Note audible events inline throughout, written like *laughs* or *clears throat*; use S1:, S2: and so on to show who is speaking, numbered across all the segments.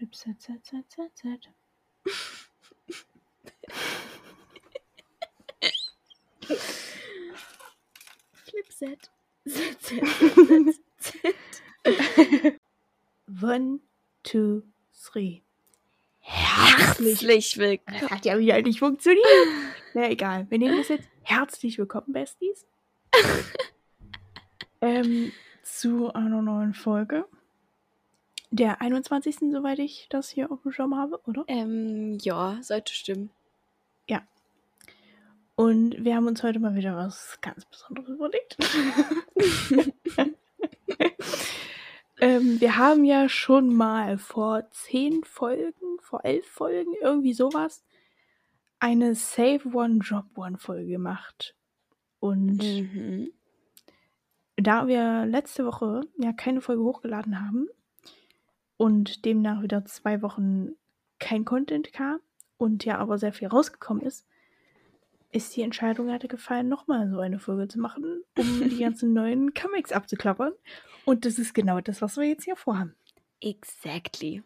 S1: Flip, set, set, set, set, set.
S2: Flipset. Set, set, set, set.
S1: One, two, three.
S2: Herzlich willkommen.
S1: Das hat ja wieder nicht funktioniert. Na egal, wir nehmen das jetzt. Herzlich willkommen, Besties. ähm, zu einer neuen Folge. Der 21. soweit ich das hier auf dem Schirm habe, oder?
S2: Ähm, ja, sollte stimmen.
S1: Und wir haben uns heute mal wieder was ganz Besonderes überlegt. *laughs* ähm, wir haben ja schon mal vor zehn Folgen, vor elf Folgen, irgendwie sowas, eine Save One, Drop One Folge gemacht. Und
S2: Mhm.
S1: da wir letzte Woche ja keine Folge hochgeladen haben und demnach wieder zwei Wochen kein Content kam und ja aber sehr viel rausgekommen ist, ist die Entscheidung hatte gefallen, nochmal so eine Folge zu machen, um *laughs* die ganzen neuen Comics abzuklappern. Und das ist genau das, was wir jetzt hier vorhaben.
S2: Exactly.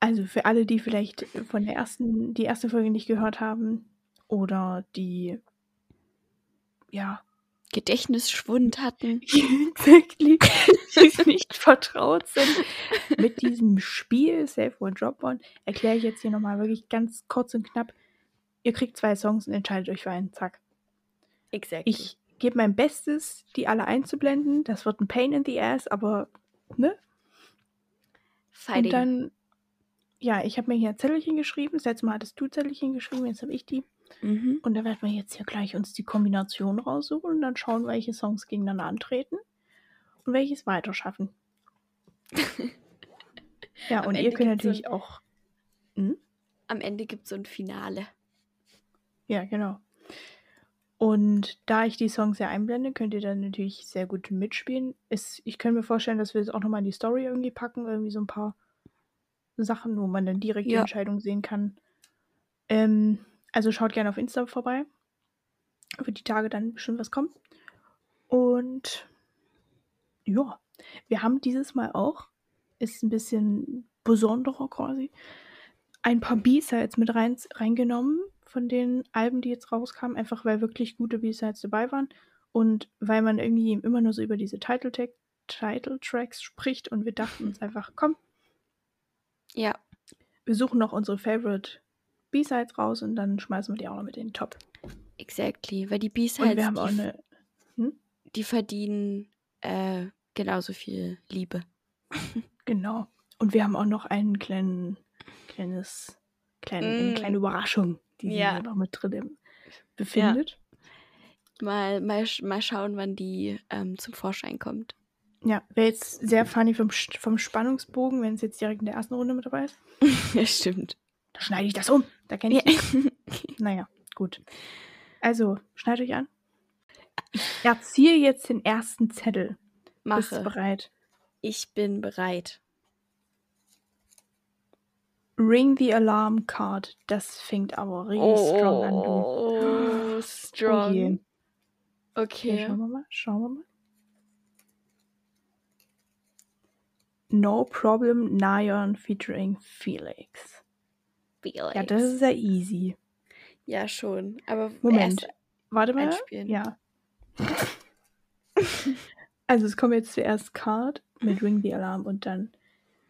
S1: Also für alle, die vielleicht von der ersten, die erste Folge nicht gehört haben oder die ja
S2: Gedächtnisschwund hatten. *laughs*
S1: exactly, die nicht vertraut sind mit diesem Spiel Save One Drop One, erkläre ich jetzt hier nochmal wirklich ganz kurz und knapp. Ihr kriegt zwei Songs und entscheidet euch für einen. Zack.
S2: Exactly.
S1: Ich gebe mein Bestes, die alle einzublenden. Das wird ein Pain in the Ass, aber ne?
S2: Fighting.
S1: Und dann, ja, ich habe mir hier ein Zettelchen geschrieben. Das letzte Mal hattest du Zettelchen geschrieben, jetzt habe ich die.
S2: Mhm.
S1: Und da werden wir jetzt hier gleich uns die Kombination raussuchen und dann schauen, welche Songs gegeneinander antreten und welches weiter schaffen. *laughs* ja,
S2: Am
S1: und ihr könnt
S2: gibt's so
S1: natürlich auch. Hm?
S2: Am Ende gibt es so ein Finale.
S1: Ja, genau. Und da ich die Songs ja einblende, könnt ihr dann natürlich sehr gut mitspielen. Ist, ich könnte mir vorstellen, dass wir es auch nochmal in die Story irgendwie packen, irgendwie so ein paar Sachen, wo man dann direkt die
S2: Ja.
S1: Entscheidung sehen kann. Ähm, also schaut gerne auf Insta vorbei. Wird die Tage dann bestimmt was kommen. Und ja, wir haben dieses Mal auch, ist ein bisschen besonderer quasi, ein paar B-Sides mit rein, reingenommen von den Alben, die jetzt rauskamen, einfach weil wirklich gute B-Sides dabei waren und weil man irgendwie immer nur so über diese Title, -Tag, Title Tracks spricht und wir dachten uns einfach, komm,
S2: Ja.
S1: wir suchen noch unsere Favorite B-Sides raus und dann schmeißen wir die auch noch mit in den Top.
S2: Exactly. Weil die B-Sides,
S1: wir haben auch
S2: die,
S1: eine, hm?
S2: die verdienen äh, genauso viel Liebe. *laughs*
S1: genau, und wir haben auch noch einen kleinen, kleines, kleine, eine
S2: Mm.
S1: kleine Überraschung, die sich
S2: Ja.
S1: noch mit drin befindet.
S2: Mal, mal, sch- mal schauen, wann die ähm, zum Vorschein kommt.
S1: Ja, wäre jetzt sehr funny vom, vom Spannungsbogen, wenn es jetzt direkt in der ersten Runde mit dabei ist. *laughs*
S2: ja, stimmt.
S1: Da schneide ich das um. Da kenne
S2: Ja.
S1: ich dich. *laughs* Naja, gut. Also, schneidet euch an. Ich erziehe jetzt den ersten Zettel. Bist du
S2: Mache.
S1: bereit?
S2: Ich bin bereit.
S1: Ring the Alarm Card. Das fängt aber richtig strong an, du.
S2: Oh, *gasps* strong.
S1: Oh je.
S2: Okay.
S1: Ja, schauen wir mal. Schauen wir mal. No Problem Nion featuring Felix.
S2: Felix.
S1: Ja, das ist ja easy.
S2: Ja, schon. Aber
S1: Moment. Warte mal.
S2: einspielen.
S1: Ja. *laughs* also es kommt jetzt zuerst Card mit Ring the Alarm und dann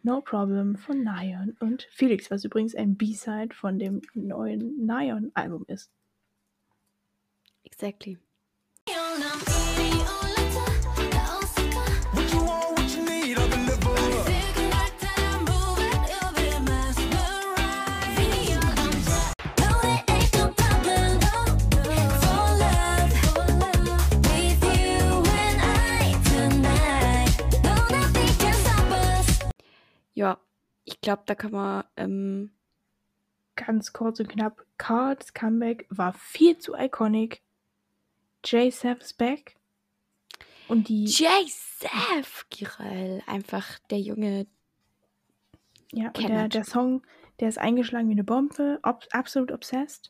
S1: No Problem von Nion und Felix, was übrigens ein B-Side von dem neuen Nion-Album ist.
S2: Exactly. Ja, ich glaube, da kann man ähm,
S1: Ganz kurz und knapp. Cards Comeback war viel zu iconic. Sav's back. Und die,
S2: J-Sef Girel. Einfach der Junge.
S1: ja, und der, der Song, der ist eingeschlagen wie eine Bombe. Ob, absolut obsessed.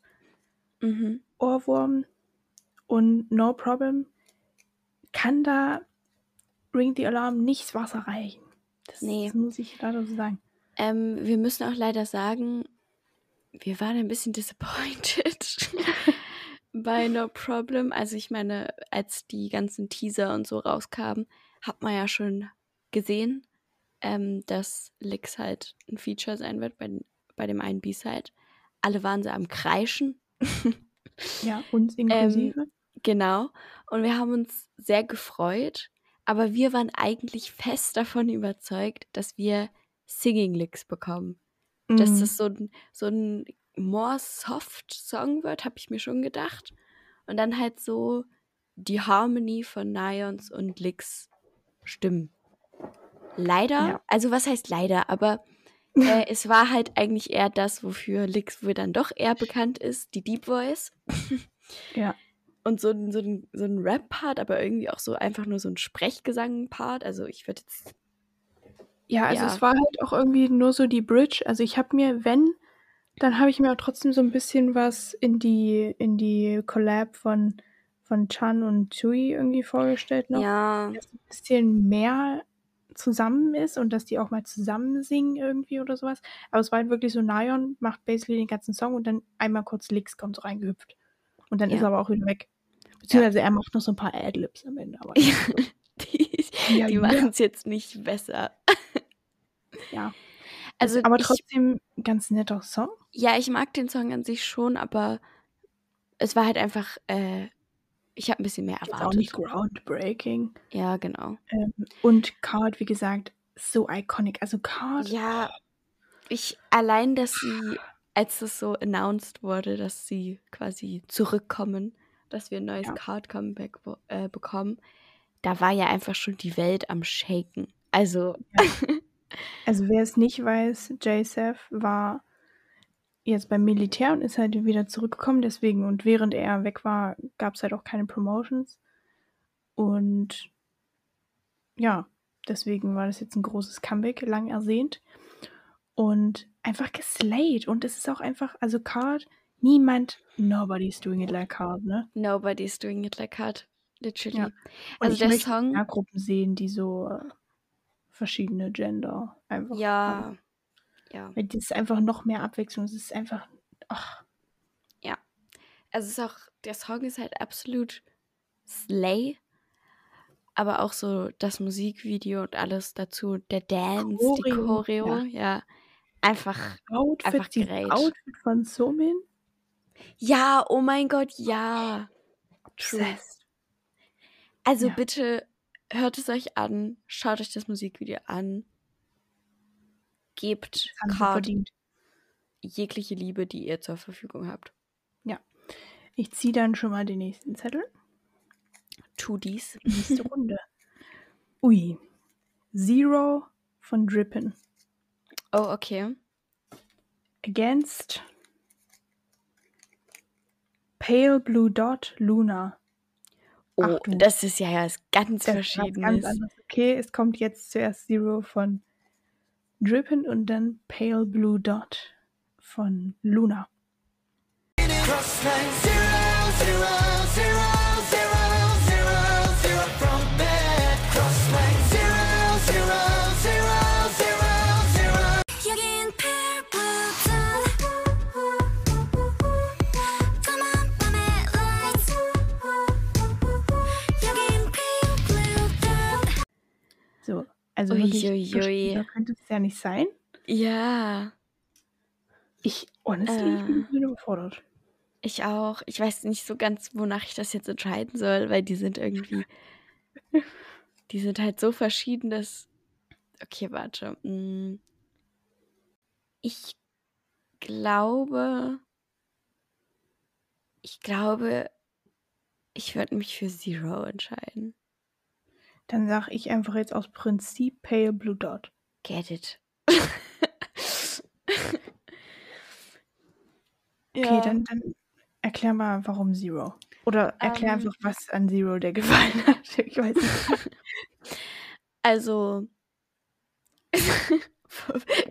S2: Mhm.
S1: Ohrwurm und No Problem kann da Ring the Alarm nicht das Wasser reichen. Das,
S2: Nee.
S1: das muss ich leider so sagen.
S2: Ähm, wir müssen auch leider sagen, wir waren ein bisschen disappointed *laughs* bei No Problem. Also ich meine, als die ganzen Teaser und so rauskamen, hat man ja schon gesehen, ähm, dass Lix halt ein Feature sein wird bei, bei dem einen B-Side. Alle waren so am Kreischen.
S1: Ja, uns inklusive.
S2: Genau. Und wir haben uns sehr gefreut, aber wir waren eigentlich fest davon überzeugt, dass wir Singing Licks bekommen. Dass
S1: Mhm.
S2: das so ein, so ein more soft Song wird, habe ich mir schon gedacht. Und dann halt so die Harmony von Nions und Licks stimmen. Leider,
S1: Ja.
S2: also was heißt leider, aber äh, es war halt eigentlich eher das, wofür Licks wohl dann doch eher bekannt ist, die Deep Voice.
S1: Ja. *laughs*
S2: Und so ein, so so ein Rap-Part, aber irgendwie auch so einfach nur so ein Sprechgesang-Part. Also ich würde jetzt.
S1: Ja, also
S2: Ja.
S1: es war halt auch irgendwie nur so die Bridge. Also ich habe mir, wenn, dann habe ich mir auch trotzdem so ein bisschen was in die, in die Collab von, von Chan und Chui irgendwie vorgestellt noch.
S2: Ja.
S1: Dass ein bisschen mehr zusammen ist und dass die auch mal zusammen singen irgendwie oder sowas. Aber es war halt wirklich so, Nion macht basically den ganzen Song und dann einmal kurz Licks kommt so reingehüpft. Und dann ist
S2: Ja.
S1: er aber auch wieder weg. Beziehungsweise er macht noch so ein paar Adlibs am Ende. Aber *laughs*
S2: Ja, die
S1: Ja,
S2: die
S1: ja.
S2: machen es jetzt nicht besser. *laughs*
S1: ja.
S2: Also
S1: aber
S2: ich,
S1: trotzdem ein ganz netter Song.
S2: ja, ich mag den Song an sich schon, aber es war halt einfach, äh, ich habe ein bisschen mehr erwartet.
S1: auch nicht groundbreaking.
S2: Ja, genau.
S1: Ähm, und Card, wie gesagt, so iconic. Also Card,
S2: Ja, ich allein, dass sie, als es so announced wurde, dass sie quasi zurückkommen, dass wir ein neues
S1: Ja.
S2: Card Comeback äh, bekommen, da war ja einfach schon die Welt am Shaken. Also, *laughs*
S1: also wer es nicht weiß, JSF war jetzt beim Militär und ist halt wieder zurückgekommen. Deswegen, und während er weg war, gab es halt auch keine Promotions. Und ja, deswegen war das jetzt ein großes Comeback, lang ersehnt. Und einfach geslayed. Und es ist auch einfach, also Card, niemand, nobody's doing it like Card, ne?
S2: nobody's doing it like hard. Literally.
S1: Ja.
S2: Also
S1: ich
S2: der
S1: möchte
S2: Song,
S1: mehr Gruppen sehen, die so äh, verschiedene Gender einfach haben.
S2: ja, ja.
S1: Weil das ist einfach noch mehr Abwechslung. Es ist einfach, ach,
S2: Also es ist auch, der Song ist halt absolut slay, aber auch so das Musikvideo und alles dazu, der Dance, die
S1: Choreo,
S2: Choreo,
S1: ja.
S2: ja, einfach,
S1: Outfit,
S2: Einfach great.
S1: Outfit von Somin.
S2: ja, oh mein Gott, ja. True.
S1: Obsessed.
S2: Also
S1: Ja.
S2: bitte hört es euch an, schaut euch das Musikvideo an, gebt Card
S1: verdient.
S2: jegliche Liebe, die ihr zur Verfügung habt.
S1: Ich ziehe dann schon mal den nächsten Zettel.
S2: Tu dies.
S1: Nächste Runde. Ui. Zero von Drippin.
S2: Oh, okay.
S1: Against Pale Blue Dot Luna.
S2: Oh,
S1: Ach
S2: das ist ja ganz
S1: Das ist was
S2: Verschiedenes.
S1: ganz anderes. Okay, es kommt jetzt zuerst Zero von Drippin und dann Pale Blue Dot von Luna.
S3: Crossline zero, zero, zero,
S1: also
S2: Ui,
S1: wirklich,
S2: ui,
S1: so
S2: ui.
S1: schwieriger könnte es ja nicht sein.
S2: Ja,
S1: Ich, honestly, ich bin
S2: Äh.
S1: ein bisschen überfordert.
S2: ich auch. Ich weiß nicht so ganz, wonach ich das jetzt entscheiden soll, weil die sind irgendwie. *laughs* die sind halt so verschieden, dass. Okay, warte. mm. Ich glaube. Ich glaube, ich würde mich für Zero entscheiden.
S1: Dann sage ich einfach jetzt aus Prinzip Pale Blue Dot.
S2: Get it. *laughs*
S1: Okay, dann, dann erklär mal, warum Zero. Oder erklär
S2: Ähm.
S1: einfach, was an Zero dir *laughs* gefallen hat. Ich weiß nicht. *laughs*
S2: Also.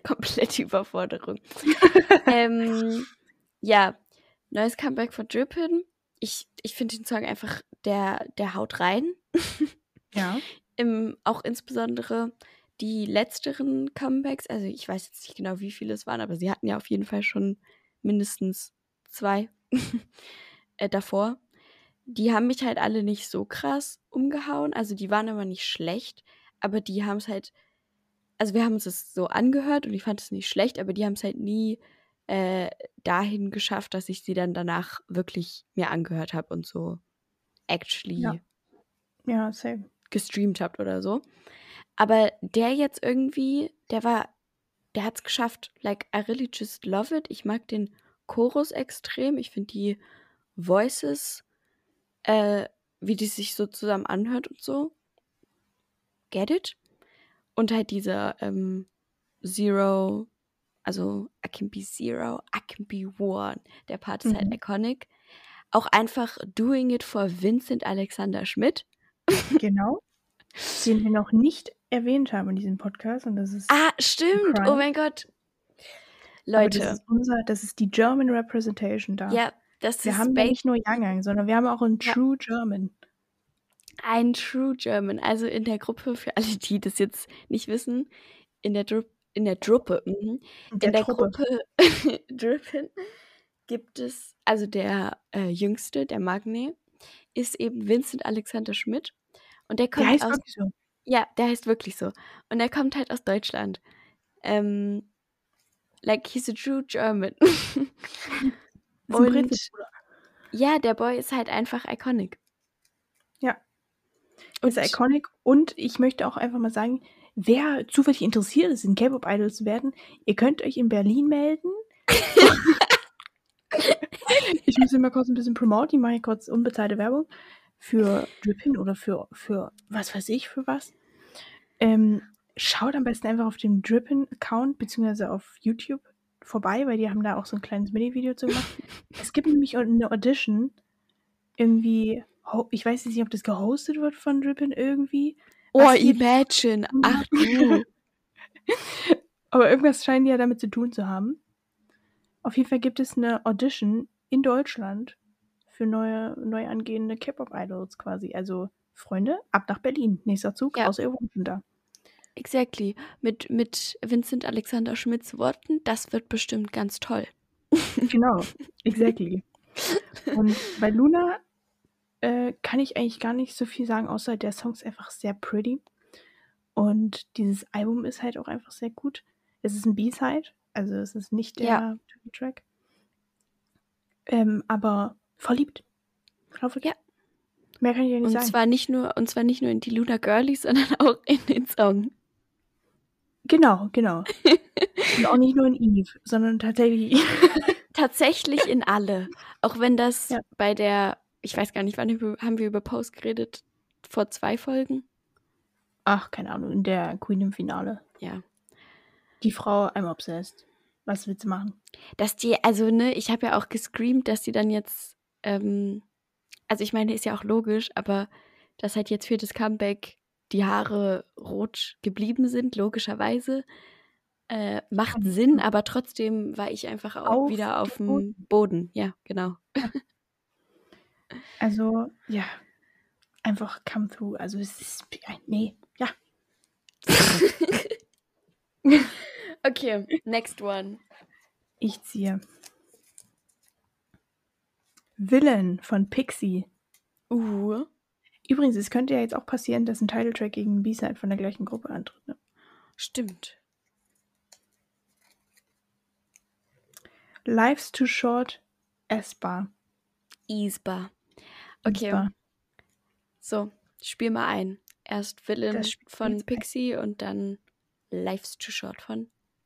S2: komplette Überforderung. ähm, ja, neues Comeback von Drippin. Ich, ich finde den Song einfach, der, der haut rein.
S1: Ja.
S2: Im, auch insbesondere die letzteren Comebacks, also ich weiß jetzt nicht genau, wie viele es waren, aber sie hatten ja auf jeden Fall schon mindestens zwei *laughs* äh, davor. Die haben mich halt alle nicht so krass umgehauen. Also die waren aber nicht schlecht, aber die haben es halt, also wir haben uns das so angehört und ich fand es nicht schlecht, aber die haben es halt nie äh, dahin geschafft, dass ich sie dann danach wirklich mir angehört habe und so actually
S1: Ja. Ja, same.
S2: Gestreamt habt oder so. Aber der jetzt irgendwie, der war, der hat's geschafft. Like, I really just love it. Ich mag den Chorus extrem. Ich finde die Voices, äh, wie die sich so zusammen anhört und so. Get it? Und halt dieser ähm, Zero, also I can be zero, I can be one. Der Part ist halt
S1: Mhm.
S2: iconic. Auch einfach Doing It for Vincent Alexander Schmidt.
S1: Genau. Den wir noch nicht erwähnt haben in diesem Podcast. Und das ist.
S2: Ah, stimmt. Oh mein Gott.
S1: aber
S2: Leute,
S1: Das ist, unser, das ist die German Representation da.
S2: ja, das
S1: Wir
S2: ist
S1: haben ja
S2: ba-
S1: nicht nur Young, sondern wir haben auch einen
S2: Ja.
S1: True German.
S2: ein True German. Also in der Gruppe, für alle, die das jetzt nicht wissen, in der, Dru in der Truppe, mhm. In der
S1: Truppe.
S2: Gruppe *laughs* Drippin gibt es, also der äh, Jüngste, der Magne, ist eben Vincent Alexander Schmidt. Und der
S1: Der
S2: kommt
S1: heißt
S2: aus,
S1: wirklich so.
S2: ja, der heißt wirklich so. Und er kommt halt aus Deutschland. Ähm, like, he's a true German. *laughs* Und ja, der Boy ist halt einfach iconic.
S1: Ja.
S2: Und
S1: ist iconic. Und ich möchte auch einfach mal sagen, wer zufällig interessiert ist, in K-Pop-Idol zu werden, ihr könnt euch in Berlin melden. *laughs* *laughs* ich muss immer kurz ein bisschen promoten. Ich mache hier kurz unbezahlte Werbung für Drippin oder für, für was weiß ich, für was. Ähm, schaut am besten einfach auf dem Drippin-Account beziehungsweise auf YouTube vorbei, weil die haben da auch so ein kleines Mini-Video zu gemacht. *laughs* es gibt nämlich eine Audition, irgendwie, ich weiß jetzt nicht, ob das gehostet wird von Drippin irgendwie,
S2: oh, imagine. *laughs* Ach du.
S1: aber irgendwas scheinen die ja damit zu tun zu haben. Auf jeden Fall gibt es eine Audition in Deutschland für neue, neu angehende K-Pop-Idols quasi. Also, Freunde, ab nach Berlin. Nächster Zug,
S2: Ja.
S1: außer ihr wohnt schon da.
S2: Exactly. Mit, mit Vincent Alexander Schmidts Worten, das wird bestimmt ganz toll. *laughs*
S1: Genau, exactly. Und bei Luna äh, kann ich eigentlich gar nicht so viel sagen, außer der Song ist einfach sehr pretty. Und dieses Album ist halt auch einfach sehr gut. Es ist ein B-Side, also es ist nicht der
S2: Ja.
S1: Track. Ähm, aber verliebt. Hoffe ich.
S2: Ja.
S1: Mehr kann ich ja nicht
S2: Und
S1: sagen.
S2: zwar nicht nur, und zwar nicht nur in die Luna Girlies, sondern *laughs* auch in den Song.
S1: Genau, genau. *laughs* Und auch nicht nur in Eve, sondern tatsächlich. *laughs*
S2: Tatsächlich in alle. Auch wenn das
S1: Ja.
S2: bei der, ich weiß gar nicht, wann haben wir über Post geredet? Vor zwei Folgen?
S1: Ach, keine Ahnung, in der Queen im Finale.
S2: Ja.
S1: Die Frau einmal obsessed. Was willst du machen?
S2: Dass die, also ne, ich habe ja auch gescreamt, dass die dann jetzt, ähm, also ich meine, ist ja auch logisch, aber dass halt jetzt für das Comeback die Haare rot geblieben sind, logischerweise, äh, macht. Sinn, aber trotzdem war ich einfach auch
S1: Auf
S2: wieder auf
S1: dem
S2: dem Boden. Ja, genau.
S1: Also, ja. Einfach come through. Also, es ist. Nee, ja. *laughs* *laughs*
S2: Okay, next one.
S1: Ich ziehe. Villain von Pixie.
S2: Uh,
S1: Übrigens, es könnte ja jetzt auch passieren, dass ein Titeltrack gegen einen B-Side von der gleichen Gruppe antritt. Ne?
S2: stimmt.
S1: Life's Too Short, S-Bar.
S2: Isba. Okay,
S1: S-Bar.
S2: so, spiel mal ein. Erst Villain von
S1: ein.
S2: Pixie und dann Life's Too Short von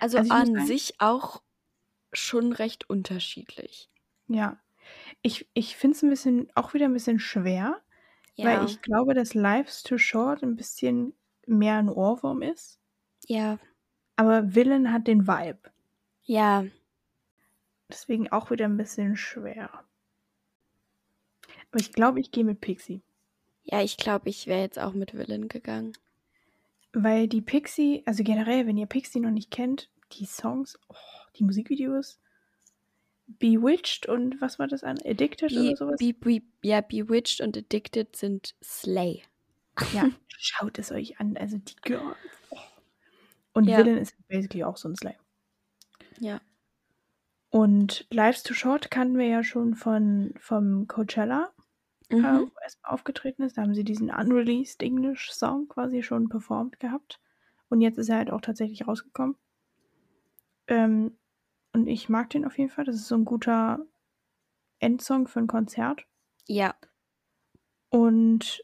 S2: Also,
S1: Also
S2: an sich auch schon recht unterschiedlich.
S1: Ja. Ich, ich finde es ein bisschen, auch wieder ein bisschen schwer, weil ich glaube, dass Life's Too Short ein bisschen mehr ein Ohrwurm ist.
S2: Ja,
S1: Aber Villain hat den Vibe.
S2: ja,
S1: Deswegen auch wieder ein bisschen schwer. Aber ich glaube, ich gehe mit Pixie.
S2: ja, ich glaube, ich wäre jetzt auch mit Villain gegangen.
S1: Weil die Pixie, also generell, wenn ihr Pixie noch nicht kennt, die Songs, oh, die Musikvideos, Bewitched und was war das an? Addicted
S2: Be,
S1: oder sowas?
S2: be, be, ja, Bewitched und Addicted sind Slay.
S1: ja, *laughs* schaut es euch an. Also die Girls. Oh. Und
S2: Ja.
S1: Villain ist basically auch so ein Slay.
S2: Ja.
S1: Und Lives to Short kannten wir ja schon von vom Coachella, äh,
S2: Mhm.
S1: wo er erstmal aufgetreten ist. Da haben sie diesen unreleased English Song quasi schon performt gehabt. Und jetzt ist er halt auch tatsächlich rausgekommen. Ähm, und ich mag den auf jeden Fall. Das ist so ein guter Endsong für ein Konzert.
S2: Ja,
S1: Und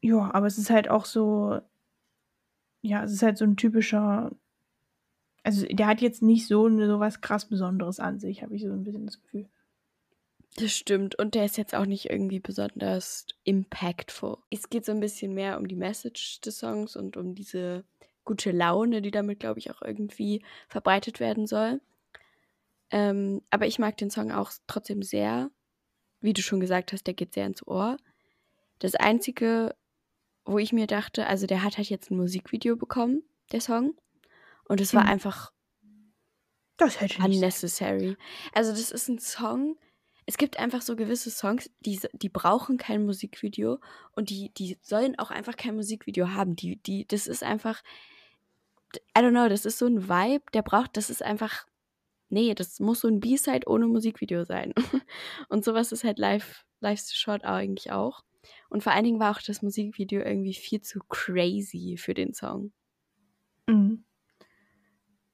S1: ja, aber es ist halt auch so, ja, es ist halt so ein typischer, also der hat jetzt nicht so, so was krass Besonderes an sich, habe ich so ein bisschen das Gefühl.
S2: Das stimmt. Und der ist jetzt auch nicht irgendwie besonders impactful. Es geht so ein bisschen mehr um die Message des Songs und um diese gute Laune, die damit, glaube ich, auch irgendwie verbreitet werden soll. Ähm, aber ich mag den Song auch trotzdem sehr. Wie du schon gesagt hast, der geht sehr ins Ohr. Das Einzige, wo ich mir dachte, also der hat halt jetzt ein Musikvideo bekommen, der Song. Und es war
S1: Mhm.
S2: einfach
S1: Das hätte nicht.
S2: unnecessary. Also das ist ein Song. Es gibt einfach so gewisse Songs, die, die brauchen kein Musikvideo und die, die sollen auch einfach kein Musikvideo haben. Die, die, das ist einfach, I don't know, das ist so ein Vibe, der braucht, das ist einfach, nee, das muss so ein B-Side ohne Musikvideo sein. *laughs* Und sowas ist halt live, live short eigentlich auch. Und vor allen Dingen war auch das Musikvideo irgendwie viel zu crazy für den Song.
S1: Mhm.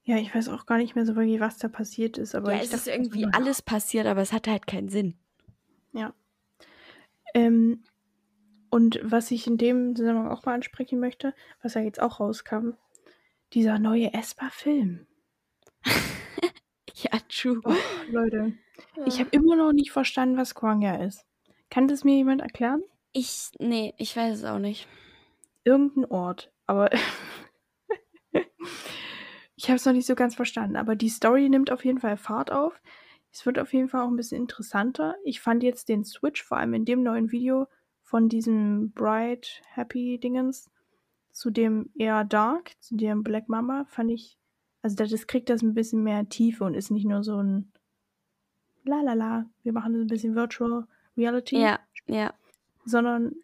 S1: Ja, ich weiß auch gar nicht mehr so wirklich, was da passiert ist, aber
S2: ja,
S1: ich
S2: es ist
S1: dachte,
S2: irgendwie
S1: so,
S2: alles passiert, aber es hatte halt keinen Sinn.
S1: Ja. Ähm, und was ich in dem Zusammenhang auch mal ansprechen möchte, was ja jetzt auch rauskam, dieser neue Esper-Film. *laughs*
S2: Ja, true.
S1: Oh, Leute, ich habe immer noch nicht verstanden, was Kwangya ist. Kann das mir jemand erklären?
S2: Ich, nee, ich weiß es auch nicht.
S1: Irgendein Ort, aber *laughs* ich habe es noch nicht so ganz verstanden. Aber die Story nimmt auf jeden Fall Fahrt auf. Es wird auf jeden Fall auch ein bisschen interessanter. Ich fand jetzt den Switch, vor allem in dem neuen Video von diesem Bright Happy Dingens zu dem eher Dark, zu dem Black Mama, fand ich, also das kriegt das ein bisschen mehr Tiefe und ist nicht nur so ein La la la, wir machen das ein bisschen Virtual Reality
S2: Ja, ja.
S1: sondern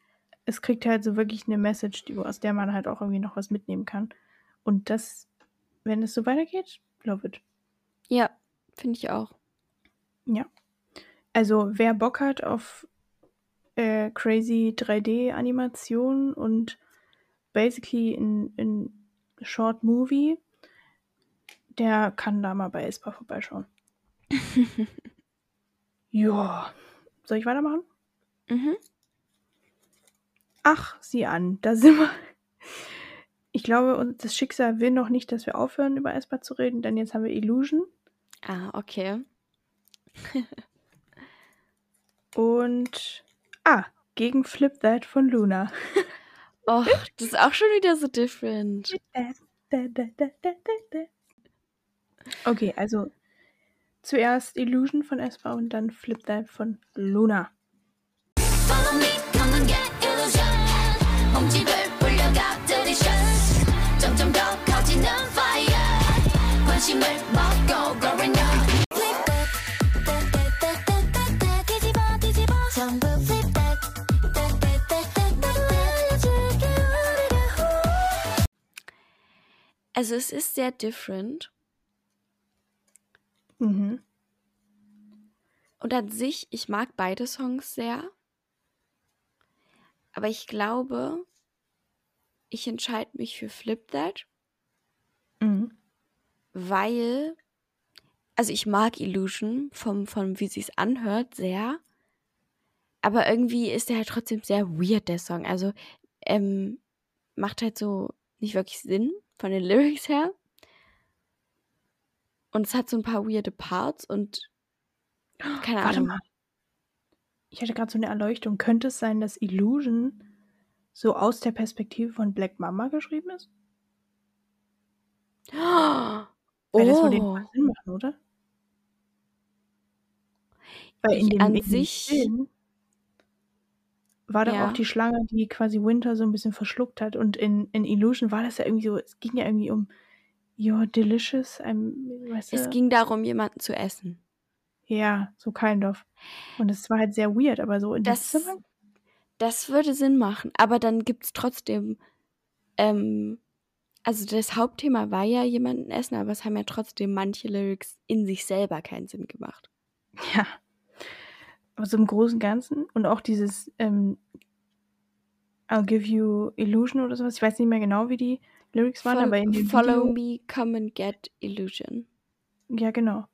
S1: es kriegt halt so wirklich eine Message, die, aus der man halt auch irgendwie noch was mitnehmen kann. Und das, wenn es so weitergeht, love it.
S2: Ja, finde ich auch.
S1: Ja. Also, wer Bock hat auf äh, crazy 3D-Animation und basically in, in Short Movie, der kann da mal bei Espa vorbeischauen. *laughs* ja. Soll ich weitermachen?
S2: Mhm.
S1: Ach, sieh an, da sind wir. Ich glaube, das Schicksal will noch nicht, dass wir aufhören, über Esper zu reden, denn jetzt haben wir Illusion
S2: Ah, okay. *laughs*
S1: und. Ah, gegen Flip That von Luna. *laughs*
S2: Och, das ist auch schon wieder so different.
S1: Okay, also zuerst Illusion von Esper und dann Flip That von Luna.
S2: Also es ist sehr different.
S1: Mhm.
S2: Und an sich, ich mag beide Songs sehr. Aber ich glaube, ich entscheide mich für Flip That,
S1: Mhm.
S2: Weil, also ich mag Illusion vom, vom wie sie es anhört, sehr. Aber irgendwie ist der halt trotzdem sehr weird, der Song. Also, ähm, macht halt so nicht wirklich Sinn von den *laughs* Lyrics her. Und es hat so ein paar weirde Parts und *gasps* keine
S1: Warte
S2: Ahnung.
S1: mal. Ich hatte gerade so eine Erleuchtung. Könnte es sein, dass Illusion so aus der Perspektive von Black Mama geschrieben ist? *gasps* *gasps* Weil das würde
S2: Oh,
S1: Sinn machen, oder? Weil in
S2: Ich
S1: dem,
S2: an
S1: in
S2: sich-
S1: Film war doch
S2: Ja.
S1: auch die Schlange, die quasi Winter so ein bisschen verschluckt hat. Und in, in Illusion war das ja irgendwie so, es ging ja irgendwie um You're delicious, I'm, weißt
S2: es
S1: du?
S2: ging darum, jemanden zu essen.
S1: Ja, so kind of. Und es war halt sehr weird, aber so in dem
S2: Das,
S1: Zusammenhang.
S2: das würde Sinn machen, aber dann gibt es trotzdem, ähm, also das Hauptthema war ja jemanden essen, aber es haben ja trotzdem manche Lyrics in sich selber keinen Sinn gemacht.
S1: Ja. Aber so im Großen und Ganzen und auch dieses ähm, I'll give you illusion oder sowas. Ich weiß nicht mehr genau, wie die Lyrics waren,
S2: Fol-
S1: aber in dem
S2: Follow
S1: Video.
S2: me, come and get illusion.
S1: Ja, genau.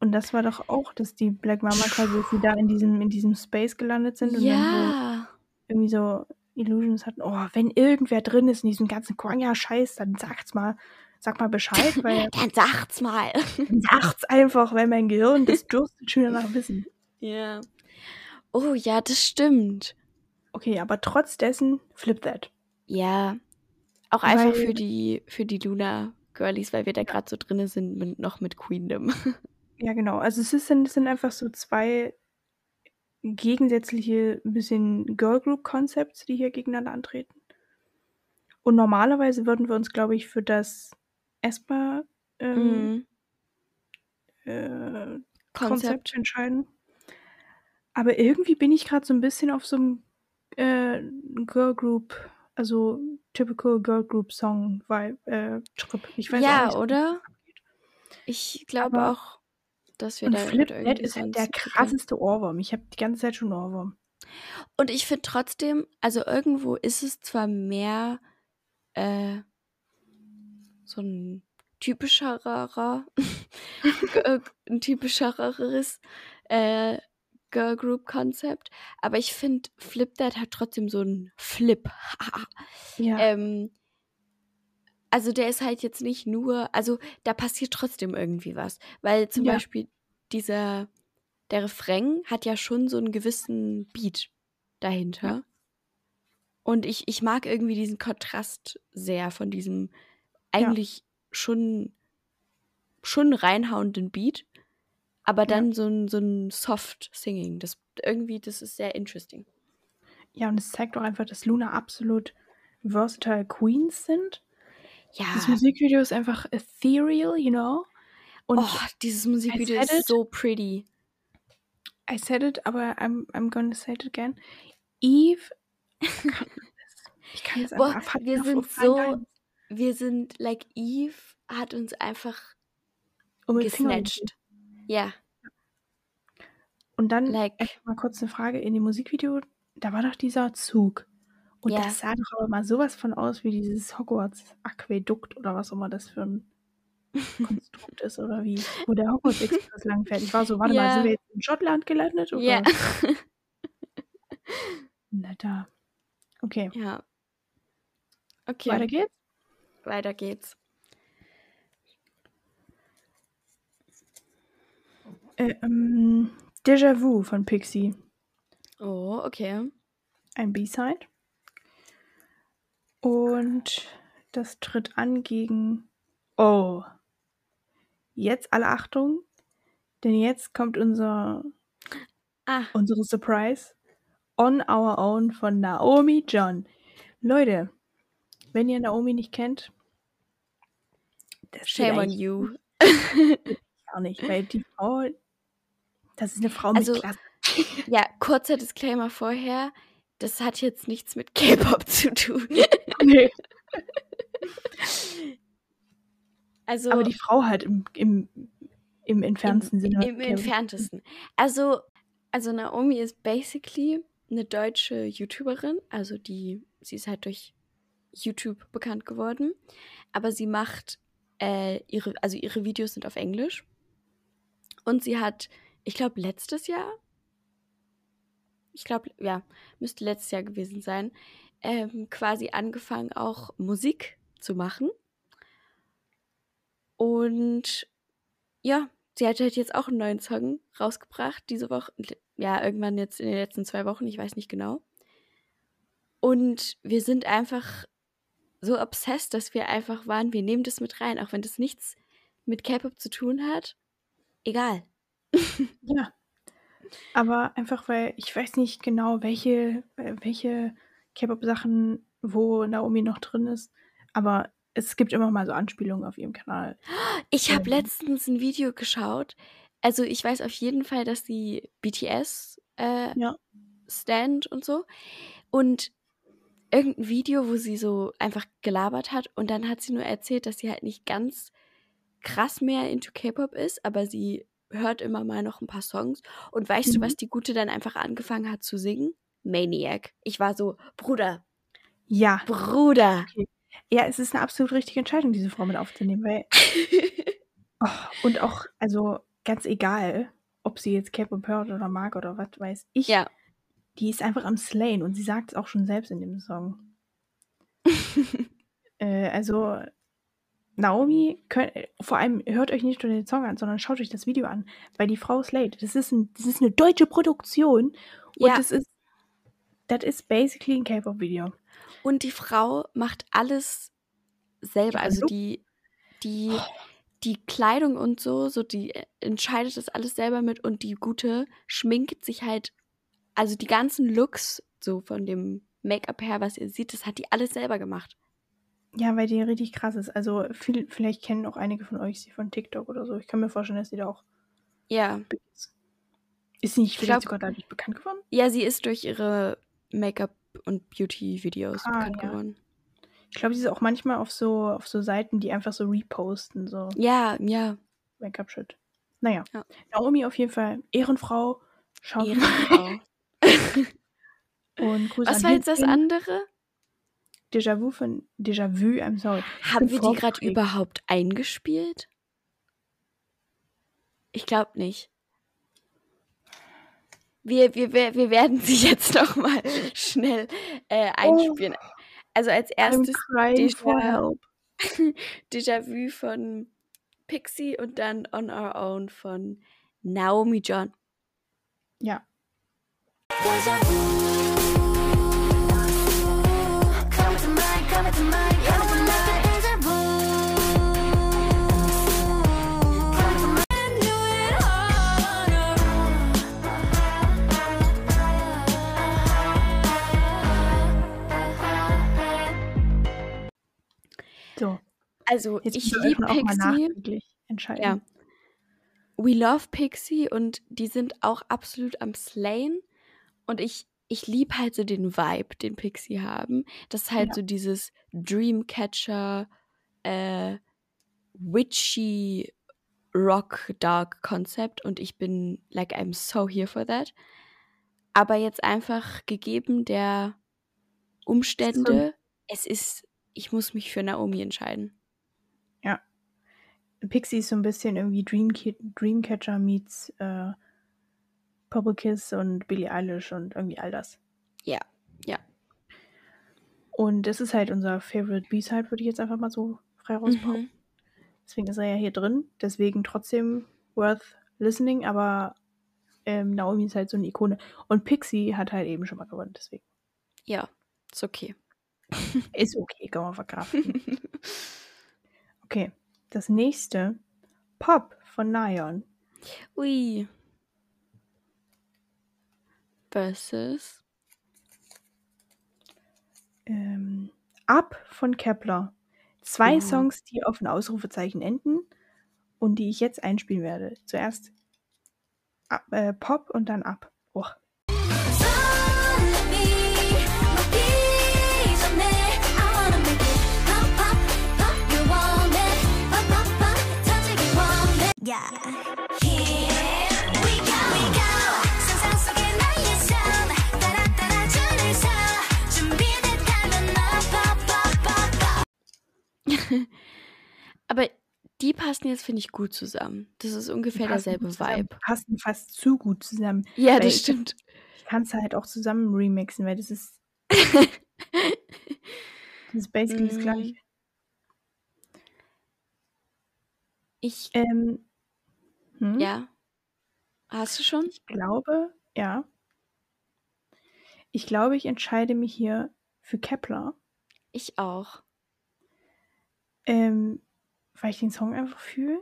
S1: Und das war doch auch, dass die Black Mama quasi, dass sie da in diesem, in diesem Space gelandet sind und dann
S2: Ja,
S1: so irgendwie so Illusions hatten. Oh, wenn irgendwer drin ist in diesem ganzen Quanga-Scheiß, dann sagt's mal, sag mal Bescheid, weil *laughs*
S2: dann sag's mal.
S1: dann sagt's einfach, weil mein Gehirn das dürstet schon nach Wissen.
S2: ja. Oh ja, das stimmt.
S1: Okay, aber trotz dessen, flip that.
S2: Ja. Auch einfach
S1: Weil-
S2: für die, für die Luna Girlies, weil wir da gerade so drinne sind, mit, noch mit Queendom. *laughs*
S1: Ja, genau. Also es, ist, es sind einfach so zwei gegensätzliche, ein bisschen Girl Group Concepts, die hier gegeneinander antreten. Und normalerweise würden wir uns, glaube ich, für das ESPA ähm,
S2: Mhm.
S1: äh, Konzept entscheiden. Aber irgendwie bin ich gerade so ein bisschen auf so einem äh, Girl Group, also typical Girl Group Song Vibe, äh, Trip. Ich weiß auch
S2: Ja,
S1: nicht,
S2: oder? Ich glaube auch, dass wir
S1: Und
S2: da
S1: Flip That
S2: irgendwie
S1: ist halt der krasseste Ohrwurm. Ich habe die ganze Zeit schon Ohrwurm.
S2: Und ich finde trotzdem, also irgendwo ist es zwar mehr äh, so ein typischerer, *laughs* äh, ein typischeres äh, Girl Group Konzept, aber ich finde Flip That hat trotzdem so einen Flip. *laughs*
S1: Ja.
S2: ähm, also der ist halt jetzt nicht nur, also da passiert trotzdem irgendwie was, weil zum
S1: Ja.
S2: Beispiel dieser der Refrain hat ja schon so einen gewissen Beat dahinter. Und ich, ich mag irgendwie diesen Kontrast sehr von diesem eigentlich schon, schon reinhauenden Beat, aber dann so ein, so ein Soft Singing. Das irgendwie, das ist sehr interesting.
S1: Ja, und es zeigt auch einfach, dass Luna absolut versatile Queens sind.
S2: Ja.
S1: Das Musikvideo ist einfach ethereal, you know? Und
S2: oh, dieses Musikvideo
S1: said it.
S2: ist so pretty.
S1: I said it, aber I'm, I'm gonna say it again. Eve, *laughs* ich kann es
S2: Boah,
S1: einfach
S2: wir
S1: auf-
S2: sind so-
S1: einen
S2: Wir sind, like Eve hat uns einfach
S1: um
S2: gesnatcht. Ja,
S1: Und dann
S2: like,
S1: mal kurz eine Frage in dem Musikvideo, da war doch dieser Zug. Und
S2: Ja.
S1: das sah doch aber mal sowas von aus wie dieses Hogwarts-Aquädukt oder was auch immer das für ein Konstrukt ist oder wie, wo der Hogwarts Express langfährt. Ich war so, warte mal,
S2: Ja.
S1: sind wir jetzt in Schottland gelandet? Oder? *laughs*
S2: ja.
S1: Netter. Okay,
S2: ja. Okay,
S1: weiter geht's.
S2: weiter geht's.
S1: Äh, ähm, Déjà Vu von Pixie.
S2: Oh, okay.
S1: ein B-Side. Und das tritt an gegen. Oh. Jetzt alle Achtung, denn jetzt kommt unser,
S2: Ah,
S1: unsere Surprise. On Our Own von Naomi John. Leute, wenn ihr Naomi nicht kennt,
S2: shame on you. *laughs*
S1: Gar nicht, weil die Frau, das ist eine Frau mit
S2: Also-
S1: Klasse. *laughs*
S2: Ja, kurzer Disclaimer vorher. Das hat jetzt nichts mit K-Pop zu tun. *laughs*
S1: Nee.
S2: Also
S1: Aber die Frau halt im, im, im entferntesten
S2: im,
S1: Sinne.
S2: im entferntesten. Also, also Naomi ist basically eine deutsche YouTuberin. Also die, sie ist halt durch YouTube bekannt geworden. Aber sie macht äh, ihre, also ihre Videos sind auf Englisch. Und sie hat, ich glaube, letztes Jahr, ich glaube, ja, müsste letztes Jahr gewesen sein, ähm, quasi angefangen, auch Musik zu machen. Und ja, sie hat halt jetzt auch einen neuen Song rausgebracht, diese Woche, ja, irgendwann jetzt in den letzten zwei Wochen, ich weiß nicht genau. Und wir sind einfach so obsessed, dass wir einfach waren, wir nehmen das mit rein, auch wenn das nichts mit K-Pop zu tun hat. Egal.
S1: Ja. Aber einfach, weil ich weiß nicht genau, welche, äh, welche K-Pop-Sachen, wo Naomi noch drin ist. Aber es gibt immer mal so Anspielungen auf ihrem Kanal. *gasps*
S2: Ich habe
S1: Ähm.
S2: letztens ein Video geschaut. Also ich weiß auf jeden Fall, dass die BTS äh,
S1: Ja.
S2: Stand und so. Und irgendein Video, wo sie so einfach gelabert hat und dann hat sie nur erzählt, dass sie halt nicht ganz krass mehr into K-Pop ist, aber sie hört immer mal noch ein paar Songs. Und weißt du,
S1: Mhm.
S2: was die Gute dann einfach angefangen hat zu singen? Maniac. Ich war so, Bruder,
S1: Ja.
S2: Bruder.
S1: Ja, es ist eine absolut richtige Entscheidung, diese Frau mit aufzunehmen, weil. *laughs* Oh, und auch, also ganz egal, ob sie jetzt K-Pop hört oder mag oder was weiß ich.
S2: ja.
S1: Die ist einfach am Slayen und sie sagt es auch schon selbst in dem Song. *laughs* Äh, also, Naomi, könnt, vor allem hört euch nicht nur den Song an, sondern schaut euch das Video an, weil die Frau slayt. Das ist, ein, das ist eine deutsche Produktion und
S2: Ja.
S1: das ist, das ist basically ein K-Pop-Video.
S2: Und die Frau macht alles selber. Also die, die, die Kleidung und so, so die äh, entscheidet das alles selber mit und die Gute schminkt sich halt, also die ganzen Looks so von dem Make-up her, was ihr seht, das hat die alles selber gemacht.
S1: Ja, weil die richtig krass ist. Also, viel, vielleicht kennen auch einige von euch sie von TikTok oder so. Ich kann mir vorstellen, dass sie da auch
S2: Ja.
S1: ist. Ist sie nicht
S2: Ich
S1: vielleicht
S2: glaub-
S1: sogar dadurch bekannt geworden?
S2: Ja, sie ist durch ihre Make-up und Beauty-Videos
S1: Ah,
S2: bekannt
S1: ja.
S2: geworden.
S1: Ich glaube, sie ist auch manchmal auf so, auf so Seiten, die einfach so reposten, so
S2: Ja, ja.
S1: Make-up-Shit. Naja.
S2: Ja.
S1: Naomi auf jeden Fall Ehrenfrau. Schaut
S2: Ehrenfrau. *laughs*
S1: Und Grüße
S2: Was war jetzt das andere?
S1: Déjà-vu von Déjà-vu, I'm sorry.
S2: Haben wir die gerade überhaupt eingespielt? Ich glaube nicht. Wir, wir, wir, wir werden sie *laughs* jetzt noch mal schnell äh, einspielen. Also als erstes
S1: for *laughs*
S2: Déjà-. Déjà-vu von Pixie und dann On Our Own von Naomi John.
S1: Ja.
S4: Deja
S2: Also
S1: jetzt
S2: ich liebe Pixie.
S1: entscheiden.
S2: Ja. We love Pixie und die sind auch absolut am Slayen. Und ich, ich liebe halt so den Vibe, den Pixie haben. Das ist halt
S1: Ja.
S2: so dieses Dreamcatcher, äh, witchy Rock Dog Konzept. Und ich bin, like, I'm so here for that. Aber jetzt einfach gegeben der Umstände, es ist, ich muss mich für Naomi entscheiden.
S1: Pixie ist so ein bisschen irgendwie Dreamki Dreamcatcher meets äh, Purple Kiss und Billie Eilish und irgendwie all das.
S2: Ja, ja.
S1: Und das ist halt unser Favorite B-Side, würde ich jetzt einfach mal so frei rauspauen.
S2: Mhm.
S1: Deswegen ist er ja hier drin. Deswegen trotzdem worth listening, aber ähm, Naomi ist halt so eine Ikone. Und Pixie hat halt eben schon mal gewonnen, deswegen.
S2: Ja, ist okay. *laughs*
S1: Ist okay, kann man verkraften. *laughs* Okay, das nächste. Pop von Nion.
S2: Ui. Versus.
S1: Ähm, Up von Kepler. Zwei
S2: Ja.
S1: Songs, die auf ein Ausrufezeichen enden und die ich jetzt einspielen werde. Zuerst Up, äh, Pop und dann Up.
S4: yeah here we go we go 상상 속의 나의 삶 따라 따라 줄을 서 준비됐다면 너 pop pop pop pop *laughs*
S2: Aber die passen jetzt, finde ich, gut zusammen. Das ist ungefähr
S1: passen
S2: derselbe
S1: gut zusammen,
S2: Vibe.
S1: Passen fast zu gut zusammen.
S2: Ja,
S1: Weil
S2: das
S1: ich-
S2: stimmt.
S1: Ich kann es halt auch zusammen remixen, weil das ist, *laughs* das ist basically das
S2: Mm.
S1: gleiche.
S2: Ich,
S1: Ähm, hm?
S2: ja. Hast du schon?
S1: Ich glaube, ja. Ich glaube, ich entscheide mich hier für Kepler.
S2: Ich auch.
S1: ähm, weil ich den Song einfach fühle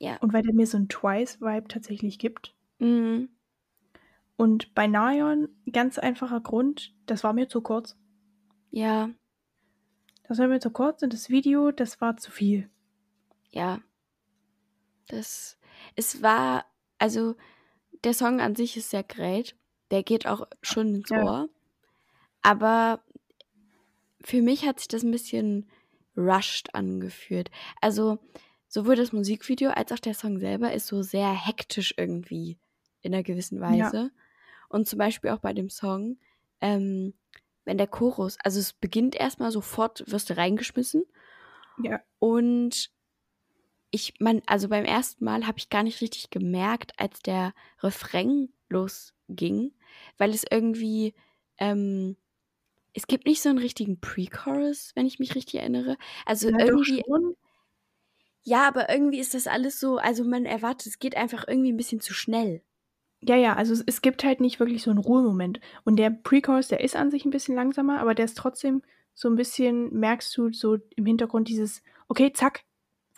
S2: Ja.
S1: und weil der mir so einen Twice-Vibe tatsächlich gibt.
S2: Mhm.
S1: Und bei Nayon, ganz einfacher Grund, das war mir zu kurz.
S2: Ja,
S1: Das war mir zu kurz und das Video, das war zu viel.
S2: ja. Das, es war, also der Song an sich ist sehr great. Der geht auch schon ins
S1: Ja.
S2: Ohr. Aber für mich hat sich das ein bisschen rushed angefühlt. Also sowohl das Musikvideo als auch der Song selber ist so sehr hektisch irgendwie in einer gewissen
S1: Ja.
S2: Weise. Und zum Beispiel auch bei dem Song, ähm, wenn der Chorus, also es beginnt erstmal sofort, wirst du reingeschmissen
S1: Ja,
S2: und ich, man, also beim ersten Mal habe ich gar nicht richtig gemerkt, als der Refrain losging, weil es irgendwie, ähm, es gibt nicht so einen richtigen Pre-Chorus, wenn ich mich richtig erinnere. Also
S1: ja
S2: irgendwie, ja, aber irgendwie ist das alles so, also man erwartet, es geht einfach irgendwie ein bisschen zu schnell.
S1: Ja, ja, also es, es gibt halt nicht wirklich so einen Ruhemoment. Und der Pre-Chorus, der ist an sich ein bisschen langsamer, aber der ist trotzdem so ein bisschen, merkst du so im Hintergrund dieses, okay, zack,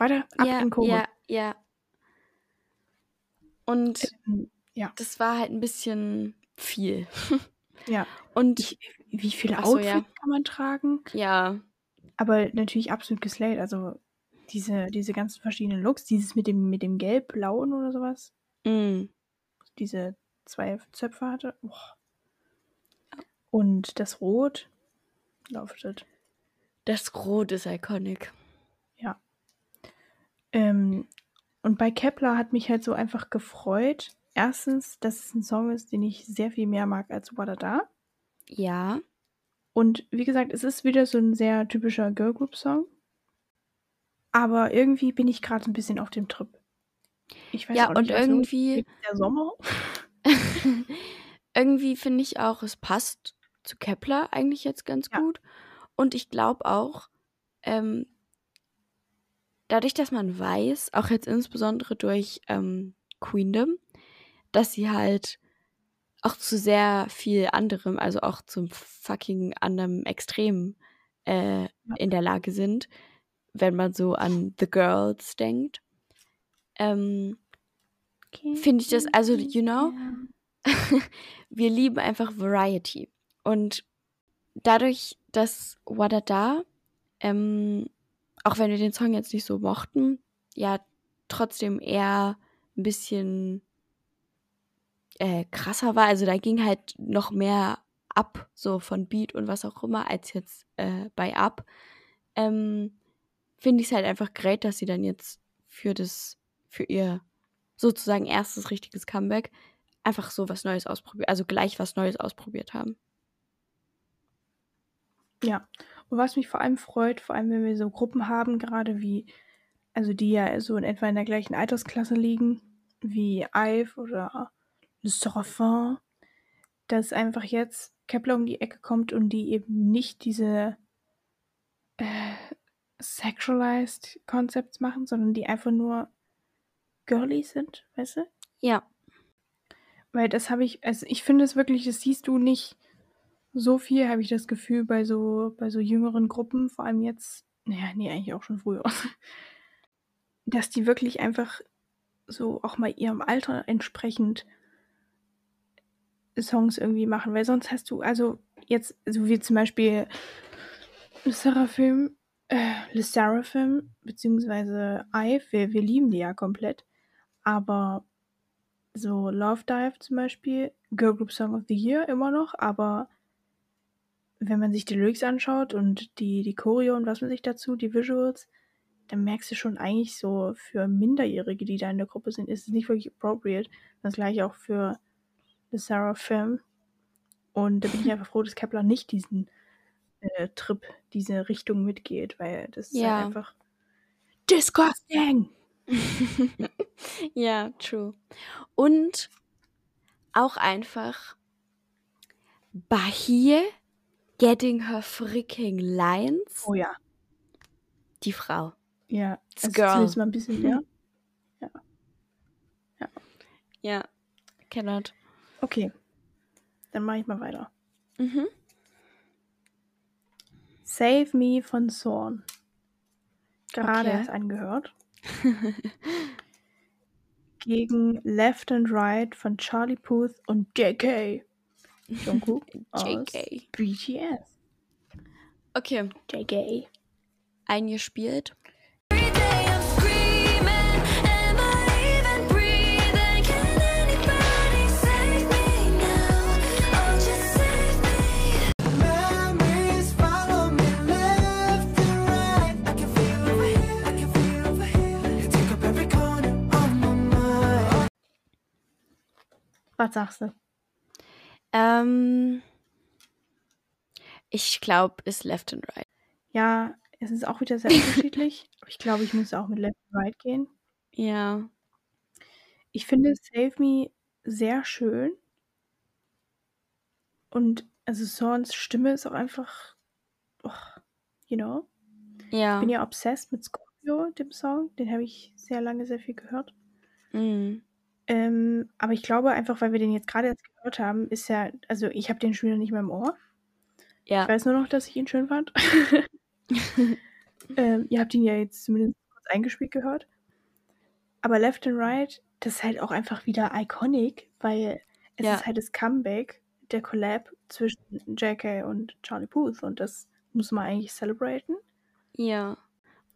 S1: weiter, ab
S2: ja,
S1: in Chorus.
S2: ja, ja. Und
S1: Ähm, ja,
S2: das war halt ein bisschen viel. *laughs*
S1: ja.
S2: Und
S1: Ich, wie viele
S2: Ach so,
S1: Outfits
S2: ja.
S1: kann man tragen?
S2: ja,
S1: Aber natürlich absolut geslayed. Also diese, diese ganzen verschiedenen Looks, dieses mit dem, mit dem Gelb-Blauen oder sowas,
S2: mm,
S1: diese zwei Zöpfe hatte. Boah. Und das Rot, lauftet.
S2: das Rot ist iconic.
S1: Ähm, und bei Kepler hat mich halt so einfach gefreut. Erstens, dass es ein Song ist, den ich sehr viel mehr mag als Wadada.
S2: Ja.
S1: Und wie gesagt, es ist wieder so ein sehr typischer Girlgroup-Song. Aber irgendwie bin ich gerade ein bisschen auf dem Trip. Ich weiß
S2: Ja,
S1: auch
S2: und
S1: nicht, also,
S2: irgendwie,
S1: der Sommer. *laughs*
S2: irgendwie finde ich auch, es passt zu Kepler eigentlich jetzt ganz
S1: Ja.
S2: gut. Und ich glaube auch, ähm, dadurch, dass man weiß, auch jetzt insbesondere durch ähm, Queendom, dass sie halt auch zu sehr viel anderem, also auch zum fucking anderem Extrem äh, in der Lage sind, wenn man so an The Girls denkt. Ähm, Finde ich das, also, you know, *laughs* wir lieben einfach Variety. Und dadurch, dass Wadada, ähm, auch wenn wir den Song jetzt nicht so mochten, ja trotzdem eher ein bisschen äh, krasser war. Also da ging halt noch mehr ab, so von Beat und was auch immer, als jetzt äh, bei Up. Ähm, Finde ich es halt einfach great, dass sie dann jetzt für das, für ihr sozusagen erstes richtiges Comeback einfach so was Neues ausprobiert, also gleich was Neues ausprobiert haben.
S1: Ja, und was mich vor allem freut, vor allem wenn wir so Gruppen haben, gerade wie, also die ja so in etwa in der gleichen Altersklasse liegen, wie Ive oder Le Seraphim, dass einfach jetzt Kepler um die Ecke kommt und die eben nicht diese äh, sexualized Concepts machen, sondern die einfach nur girly sind, weißt du?
S2: Ja,
S1: Weil das habe ich, also ich finde es wirklich, das siehst du nicht so viel, habe ich das Gefühl, bei so, bei so jüngeren Gruppen, vor allem jetzt, naja, nee, eigentlich auch schon früher, *laughs* dass die wirklich einfach so auch mal ihrem Alter entsprechend Songs irgendwie machen, weil sonst hast du, also jetzt, so wie zum Beispiel Le Seraphim, äh, Le Seraphim, beziehungsweise Ive, wir, wir lieben die ja komplett, aber so Love Dive zum Beispiel, Girl Group Song of the Year immer noch, aber wenn man sich die Lyrics anschaut und die, die Choreo und was man sich dazu, die Visuals, dann merkst du schon eigentlich so, für Minderjährige, die da in der Gruppe sind, ist es nicht wirklich appropriate. Das gleiche auch für The Seraphim. Und da bin ich einfach froh, dass Kepler nicht diesen äh, Trip, diese Richtung mitgeht, weil das ist
S2: Ja.
S1: halt einfach disgusting. *laughs*
S2: ja, true. Und auch einfach Bahir getting her freaking lines.
S1: Oh ja.
S2: Die Frau.
S1: Ja.
S2: It's
S1: Also
S2: girl.
S1: zumindest mal ein bisschen mehr. *laughs*
S2: Ja. Cannot.
S1: Okay. Dann mache ich mal weiter.
S2: Mhm.
S1: Save Me von Zorn. gerade
S2: Okay.
S1: erst angehört. *laughs* Gegen Left and Right von Charlie Puth und JK. Jungkook *laughs* aus
S2: JK.
S1: BTS.
S2: Okay,
S1: JK.
S2: eingespielt.
S1: Was sagst du?
S2: Ähm, ich glaube, ist Left and Right.
S1: Ja, es ist auch wieder sehr unterschiedlich. *laughs* Ich glaube, ich muss auch mit Left and Right gehen.
S2: Ja.
S1: Ich finde Save Me sehr schön. Und also Sorns Stimme ist auch einfach, oh, you know.
S2: Ja.
S1: Ich bin ja obsessed mit Scorpio, dem Song. Den habe ich sehr lange sehr viel gehört.
S2: Mhm.
S1: Ähm, aber ich glaube einfach, weil wir den jetzt gerade erst gehört haben, ist ja, also ich habe den schon wieder nicht mehr im Ohr. Ich
S2: Ja.
S1: weiß nur noch, dass ich ihn schön fand. *laughs* ähm, ihr habt ihn ja jetzt zumindest kurz eingespielt gehört. Aber Left and Right, das ist halt auch einfach wieder iconic, weil es
S2: Ja.
S1: ist halt das Comeback der Collab zwischen JK und Charlie Puth und das muss man eigentlich celebraten.
S2: Ja.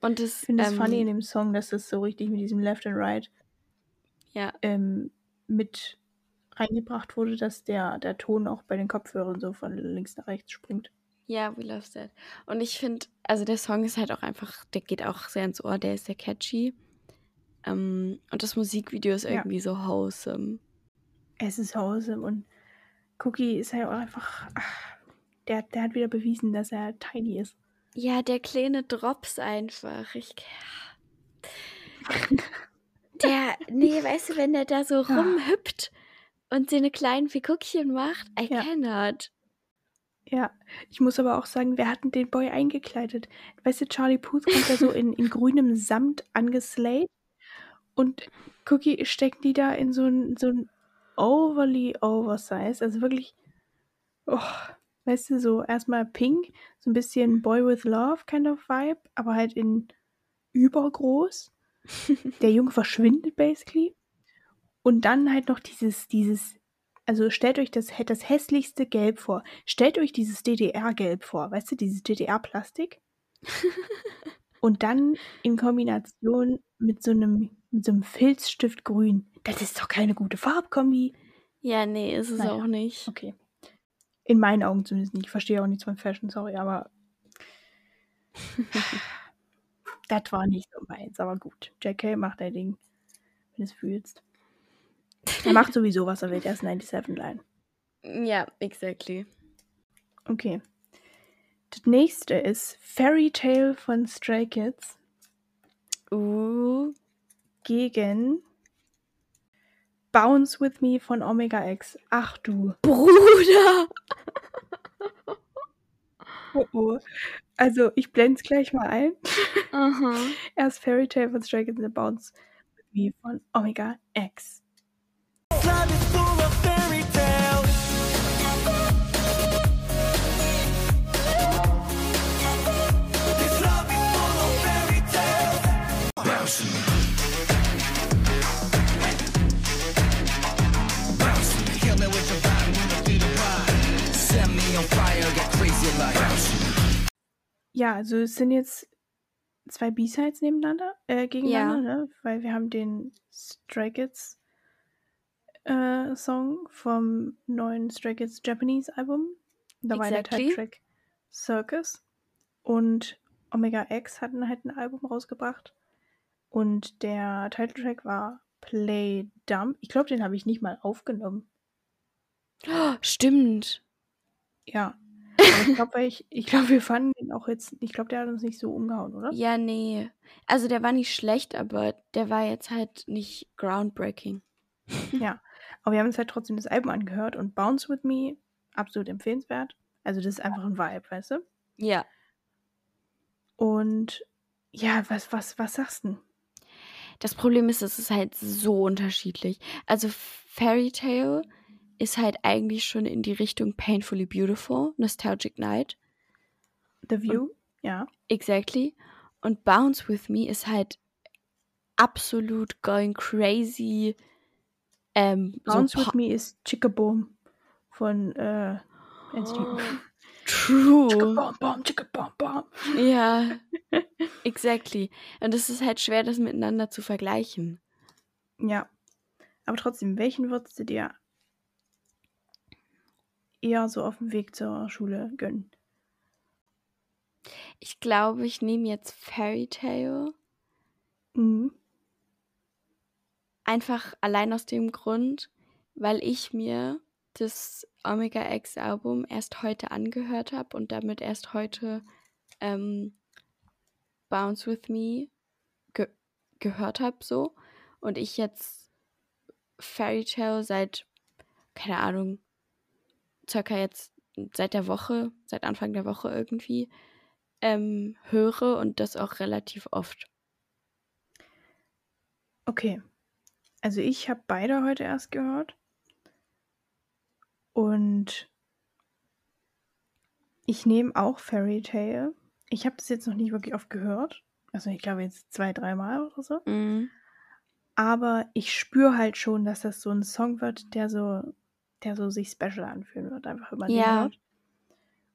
S2: Und
S1: Ich
S2: das,
S1: finde es
S2: ähm,
S1: funny in dem Song, dass das so richtig mit diesem Left and Right
S2: ja,
S1: ähm, mit reingebracht wurde, dass der, der Ton auch bei den Kopfhörern so von links nach rechts springt.
S2: ja, we love that. Und ich finde, also der Song ist halt auch einfach, der geht auch sehr ins Ohr, der ist sehr catchy. Ähm, und das Musikvideo ist
S1: Ja.
S2: irgendwie so wholesome.
S1: Es ist wholesome und Cookie ist halt auch einfach, ach, der, der hat wieder bewiesen, dass er tiny ist.
S2: Ja, der kleine Drops einfach. Ich. *laughs* Der, nee, weißt du, wenn der da so rumhüpft und seine kleinen Figuckchen macht, I
S1: Ja.
S2: cannot.
S1: Ja, ich muss aber auch sagen, wir hatten den Boy eingekleidet. Weißt du, Charlie Puth kommt da so in, in *laughs* grünem Samt angeslayt und Cookie stecken die da in so ein, so ein overly oversized, also wirklich, oh, weißt du, so erstmal pink, so ein bisschen Boy with Love kind of Vibe, aber halt in übergroß. Der Junge verschwindet basically. Und dann halt noch dieses, dieses, also stellt euch das, das hässlichste Gelb vor. Stellt euch dieses DDR-Gelb vor, weißt du, dieses DDR-Plastik. *laughs* Und dann in Kombination mit so einem, mit so einem Filzstift grün. Das ist doch keine gute Farbkombi.
S2: Ja, nee, ist es
S1: Naja.
S2: auch nicht.
S1: Okay. In meinen Augen zumindest nicht. Ich verstehe auch nichts von Fashion, sorry, aber. *laughs* das war nicht so meins, aber gut. JK macht dein Ding, wenn du es fühlst. Er *laughs* macht sowieso, was er will. Er ist 97 Line.
S2: Ja, exactly.
S1: Okay. Das nächste ist Fairy Tale von Stray Kids
S2: Uh,
S1: gegen Bounce With Me von Omega X. Ach du.
S2: Bruder! *laughs*
S1: Oh oh. Also, ich blende es gleich mal ein.
S2: Aha. *laughs*
S1: Erst Fairy Tale von Stray Kids und Bounce With Me von Omega X.
S5: Love
S1: Ja, also es sind jetzt zwei B-Sides nebeneinander, äh, gegeneinander, ne? Weil wir haben den Stray Kids äh, Song vom neuen Stray Kids Japanese Album. Da war der
S2: Exactly.
S1: Titeltrack Circus. Und Omega X hatten halt ein Album rausgebracht. Und der Titeltrack war Play Dumb. Ich glaube, den habe ich nicht mal aufgenommen.
S2: Oh, stimmt.
S1: Ja. Aber ich *laughs* glaube, ich, ich glaube, wir fanden den auch jetzt. Ich glaube, der hat uns nicht so umgehauen, oder?
S2: Ja, nee. Also der war nicht schlecht, aber der war jetzt halt nicht groundbreaking. *laughs*
S1: Aber wir haben uns halt trotzdem das Album angehört und Bounce With Me, absolut empfehlenswert. Also das ist einfach ein Vibe, weißt du?
S2: Ja.
S1: Und ja, was, was, was sagst du?
S2: Das Problem ist, es ist halt so unterschiedlich. Also Fairy Tale ist halt eigentlich schon in die Richtung Painfully Beautiful, Nostalgic Night.
S1: The View? Ja.
S2: Exactly. Und Bounce With Me ist halt absolut going crazy. Ähm,
S1: Bounce
S2: so
S1: With Me ist Chickaboom von äh.
S2: Oh. *laughs* True.
S1: Chickaboom, boom, chickaboom, boom.
S2: Ja, *laughs* exactly. Und es ist halt schwer, das miteinander zu vergleichen.
S1: Ja. Aber trotzdem, welchen würdest du dir eher so auf dem Weg zur Schule gönnen?
S2: Ich glaube, ich nehme jetzt Fairy Tale.
S1: Mhm.
S2: Einfach allein aus dem Grund, weil ich mir das Omega X Album erst heute angehört habe und damit erst heute ähm, Bounce With Me ge gehört habe so. Und ich jetzt Fairy Tale seit, keine Ahnung, circa jetzt seit der Woche, seit Anfang der Woche irgendwie ähm, höre und das auch relativ oft.
S1: Okay. Also ich habe beide heute erst gehört. Und ich nehme auch Fairy Tale. Ich habe das jetzt noch nicht wirklich oft gehört. Also ich glaube jetzt zwei, dreimal oder so.
S2: Mhm.
S1: Aber ich spüre halt schon, dass das so ein Song wird, der so, der so sich special anfühlen wird, einfach wenn man den
S2: Ja.
S1: hört.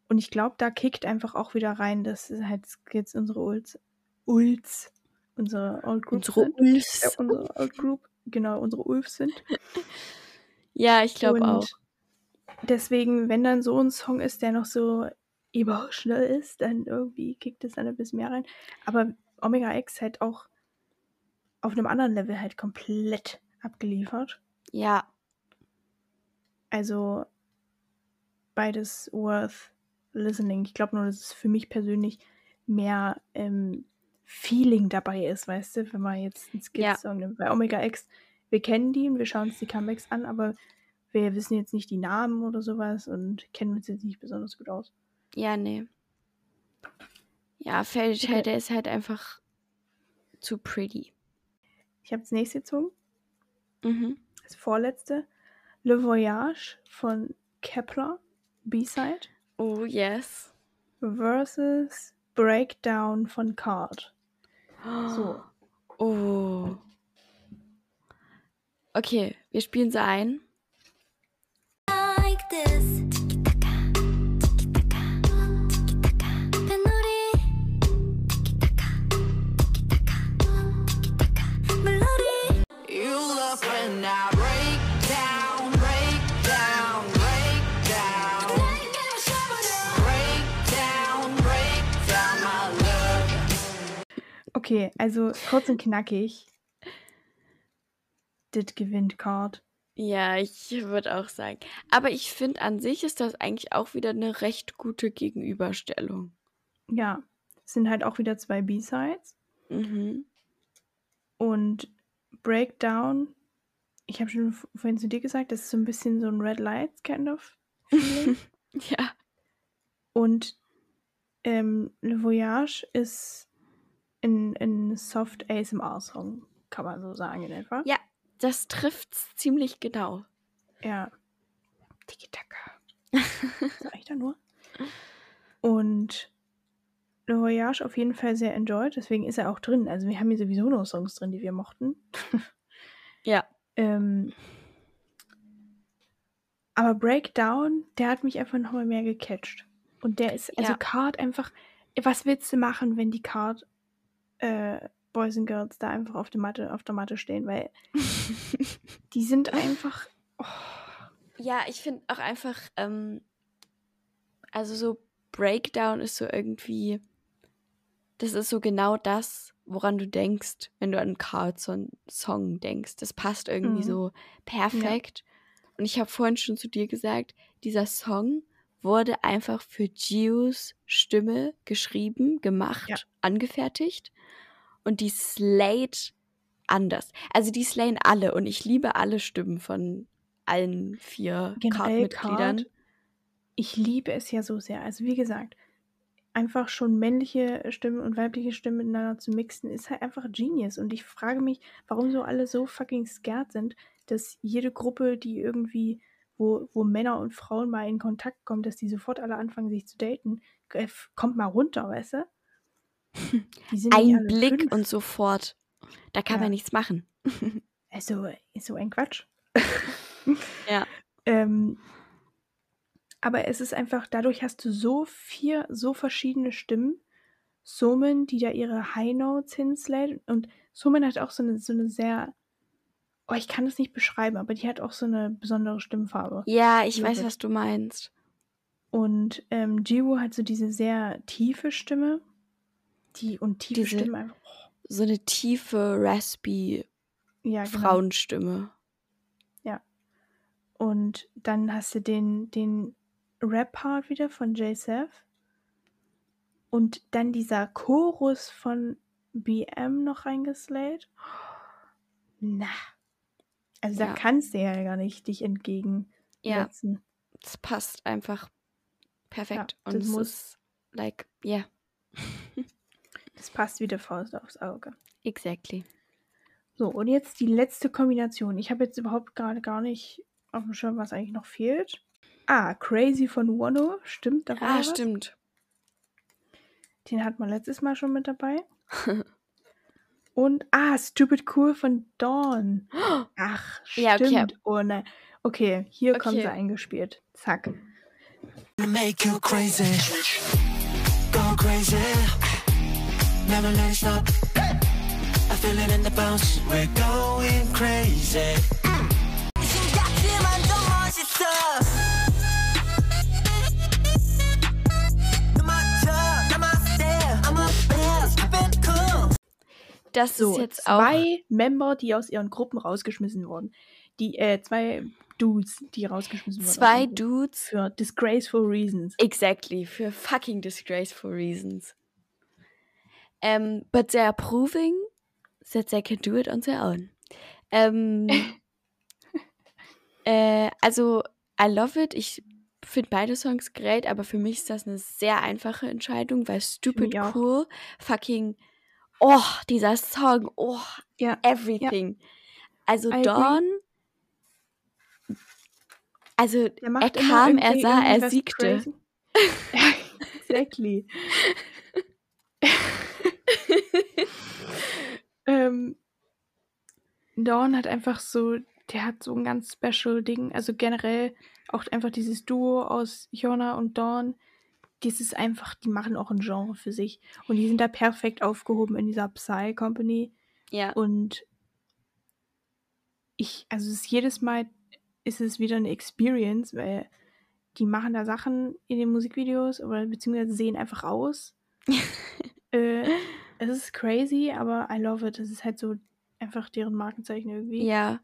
S1: Und ich glaube, da kickt einfach auch wieder rein, dass es halt jetzt unsere Ults, Ults, unsere Old Group
S2: Unsere
S1: sind.
S2: Ulfs.
S1: Ja, unsere Old Group, genau, unsere Ulfs sind. *laughs*
S2: Ja, ich glaube auch.
S1: Deswegen, wenn dann so ein Song ist, der noch so emotional ist, dann irgendwie kickt es dann ein bisschen mehr rein. Aber Omega X halt auch auf einem anderen Level halt komplett abgeliefert.
S2: Ja,
S1: Also beides worth listening. Ich glaube nur, dass es für mich persönlich mehr ähm, Feeling dabei ist, weißt du, wenn man jetzt einen
S2: Ja.
S1: Skits-Song nimmt. Bei Omega X, wir kennen die und wir schauen uns die Comebacks an, aber wir wissen jetzt nicht die Namen oder sowas und kennen uns jetzt nicht besonders gut aus.
S2: ja, nee. Ja, Fairy Tail, der ist halt einfach zu pretty.
S1: Ich habe das nächste gezogen,
S2: Mhm.
S1: das vorletzte. Le Voyage von Kepler, B-Side,
S2: Oh, yes.
S1: versus Breakdown von Card. So. *gasps*
S2: Oh. Okay, wir spielen sie ein.
S4: like this.
S1: Okay, also kurz und knackig. Dit gewinnt Card.
S2: Ja, ich würde auch sagen. Aber ich finde, an sich ist das eigentlich auch wieder eine recht gute Gegenüberstellung.
S1: Ja, es sind halt auch wieder zwei B-Sides.
S2: Mhm.
S1: Und Breakdown, ich habe schon vorhin zu dir gesagt, das ist so ein bisschen so ein Red Lights kind of. *laughs*
S2: Ja.
S1: Und ähm, Le Voyage ist ein, ein Soft ASMR-Song, kann man so sagen in etwa.
S2: Ja, das trifft's ziemlich genau.
S1: Ja. Tiki-Taka. *laughs* Sag ich da nur. Und Le Voyage auf jeden Fall sehr enjoyed, deswegen ist er auch drin. Also wir haben hier sowieso noch Songs drin, die wir mochten.
S2: Ja.
S1: Ähm, aber Breakdown, der hat mich einfach nochmal mehr gecatcht. Und der ist, also
S2: Ja.
S1: Card einfach, was willst du machen, wenn die Card äh, Boys and Girls da einfach auf der Matte, auf der Matte stehen? Weil *laughs* die sind einfach,
S2: Ja, ich finde auch einfach, ähm, also so Breakdown ist so irgendwie, das ist so genau das, woran du denkst, wenn du an Carlson-Song denkst. Das passt irgendwie
S1: Mhm.
S2: so perfekt. Und ich habe vorhin schon zu dir gesagt, dieser Song wurde einfach für Gios Stimme geschrieben, gemacht,
S1: Ja.
S2: angefertigt. Und die slayed anders. Also die slayen alle und ich liebe alle Stimmen von allen vier Card-Mitgliedern.
S1: Card, ich liebe es ja so sehr. Also wie gesagt, einfach schon männliche Stimmen und weibliche Stimmen miteinander zu mixen, ist halt einfach Genius. Und ich frage mich, warum so alle so fucking scared sind, dass jede Gruppe, die irgendwie, wo, wo Männer und Frauen mal in Kontakt kommen, dass die sofort alle anfangen, sich zu daten, äh, kommt mal runter, weißt du? *laughs*
S2: Ein Blick
S1: fünf.
S2: und sofort. Da kann
S1: Ja.
S2: man nichts machen. *laughs*
S1: Also, ist so ein Quatsch. *laughs*
S2: Ja.
S1: Ähm, aber es ist einfach, dadurch hast du so vier, so verschiedene Stimmen. Somen, die da ihre High Notes hinslädt. Und Somen hat auch so eine, so eine sehr, oh, ich kann das nicht beschreiben, aber die hat auch so eine besondere Stimmfarbe.
S2: Ja, ich weiß, was du meinst.
S1: Und ähm, Jiwoo hat so diese sehr tiefe Stimme. Die, und tiefe
S2: Diese-
S1: Stimmen einfach, oh,
S2: So eine tiefe, raspy
S1: ja, genau.
S2: Frauenstimme.
S1: Und dann hast du den, den Rap-Part wieder von J-Seth. Und dann dieser Chorus von BM noch reingeslayt. Na. Also
S2: Ja.
S1: da kannst du ja gar nicht dich entgegensetzen.
S2: Ja, es passt einfach perfekt.
S1: das
S2: Und es
S1: muss-
S2: ist, like, yeah, *laughs*
S1: Das passt wie der Faust aufs Auge.
S2: exactly.
S1: So, und jetzt die letzte Kombination. Ich habe jetzt überhaupt gerade gar nicht auf dem Schirm, was eigentlich noch fehlt. Ah, Crazy von Wano. Stimmt, da war
S2: Ah,
S1: was.
S2: stimmt.
S1: Den hat man letztes Mal schon mit dabei. *laughs* Und, ah, Stupid Cool von Dawn. *gasps* Ach, stimmt.
S2: Ja, okay.
S1: Oh nein. Okay, hier
S2: Okay.
S1: sie eingespielt. Zack.
S5: make you crazy. Go crazy. Never let it stop. I feel it in the bounce. We're going crazy. 심
S2: Das
S1: So,
S2: ist jetzt auch.
S1: zwei Member, die aus ihren Gruppen rausgeschmissen wurden. Die, äh, zwei Dudes, die rausgeschmissen wurden.
S2: Zwei. Dudes.
S1: Für disgraceful reasons.
S2: Exactly. Für fucking disgraceful reasons. Um, but they're proving that they can do it on their own. Ähm, *laughs* äh, also, I love it. Ich finde beide Songs great, aber für mich ist das eine sehr einfache Entscheidung, weil Stupid. Cool, fucking, oh, dieser Song, oh,
S1: Ja.
S2: everything. Also
S1: I agree.
S2: Dawn, also
S1: Der macht
S2: er kam, er sah, er siegte. *laughs*
S1: exactly. *laughs* ähm, Dawn hat einfach so, der hat so ein ganz special Ding. Also generell auch einfach dieses Duo aus Hyuna und Dawn. Das ist einfach, die machen auch ein Genre für sich. Und die sind da perfekt aufgehoben in dieser Psy Company.
S2: Ja,
S1: Und ich, also es ist jedes Mal ist es wieder eine Experience, weil die machen da Sachen in den Musikvideos oder beziehungsweise sehen einfach aus. *laughs* äh, es ist crazy, aber I love it. Es ist halt so einfach deren Markenzeichen irgendwie.
S2: ja,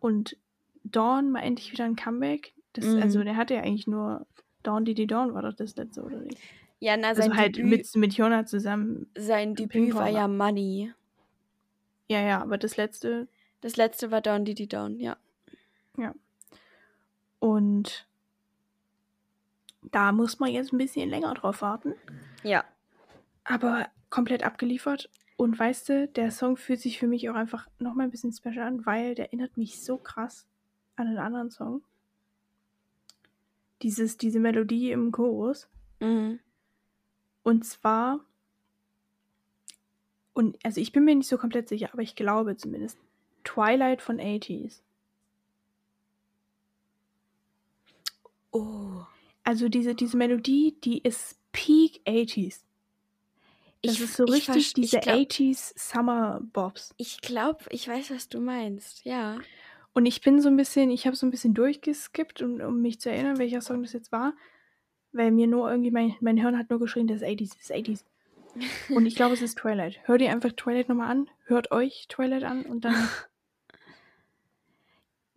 S1: Und Dawn mal endlich wieder ein Comeback. Das,
S2: Mhm.
S1: Also der hatte ja eigentlich nur Dawn Didi Dawn war doch das letzte, oder nicht?
S2: ja, na, sein
S1: Also halt
S2: Debüt,
S1: mit, mit Jona zusammen.
S2: sein Debüt war ja Money.
S1: Ja, ja, aber das letzte
S2: Das letzte war Down Diddy Down, ja.
S1: Und da muss man jetzt ein bisschen länger drauf warten.
S2: Ja.
S1: Aber komplett abgeliefert. Und weißt du, der Song fühlt sich für mich auch einfach nochmal ein bisschen special an, weil der erinnert mich so krass an einen anderen Song. Dieses, diese Melodie im Chorus.
S2: Mhm.
S1: Und zwar, und also ich bin mir nicht so komplett sicher, aber ich glaube zumindest, Twilight von 80s.
S2: Oh.
S1: Also diese, diese Melodie, die ist Peak 80s. Das
S2: Ich-
S1: ist so
S2: ich
S1: richtig diese
S2: glaub-
S1: 80s Summer Bobs.
S2: Ich glaube, ich weiß, was du meinst. Ja.
S1: Und ich bin so ein bisschen, ich habe so ein bisschen durchgeskippt, um, um mich zu erinnern, welcher Song das jetzt war. Weil mir nur irgendwie, mein, mein Hirn hat nur geschrien, das ist 80s, das ist 80s. Und ich glaube, es ist Twilight. Hört ihr einfach Twilight nochmal an, hört euch Twilight an und dann, *laughs*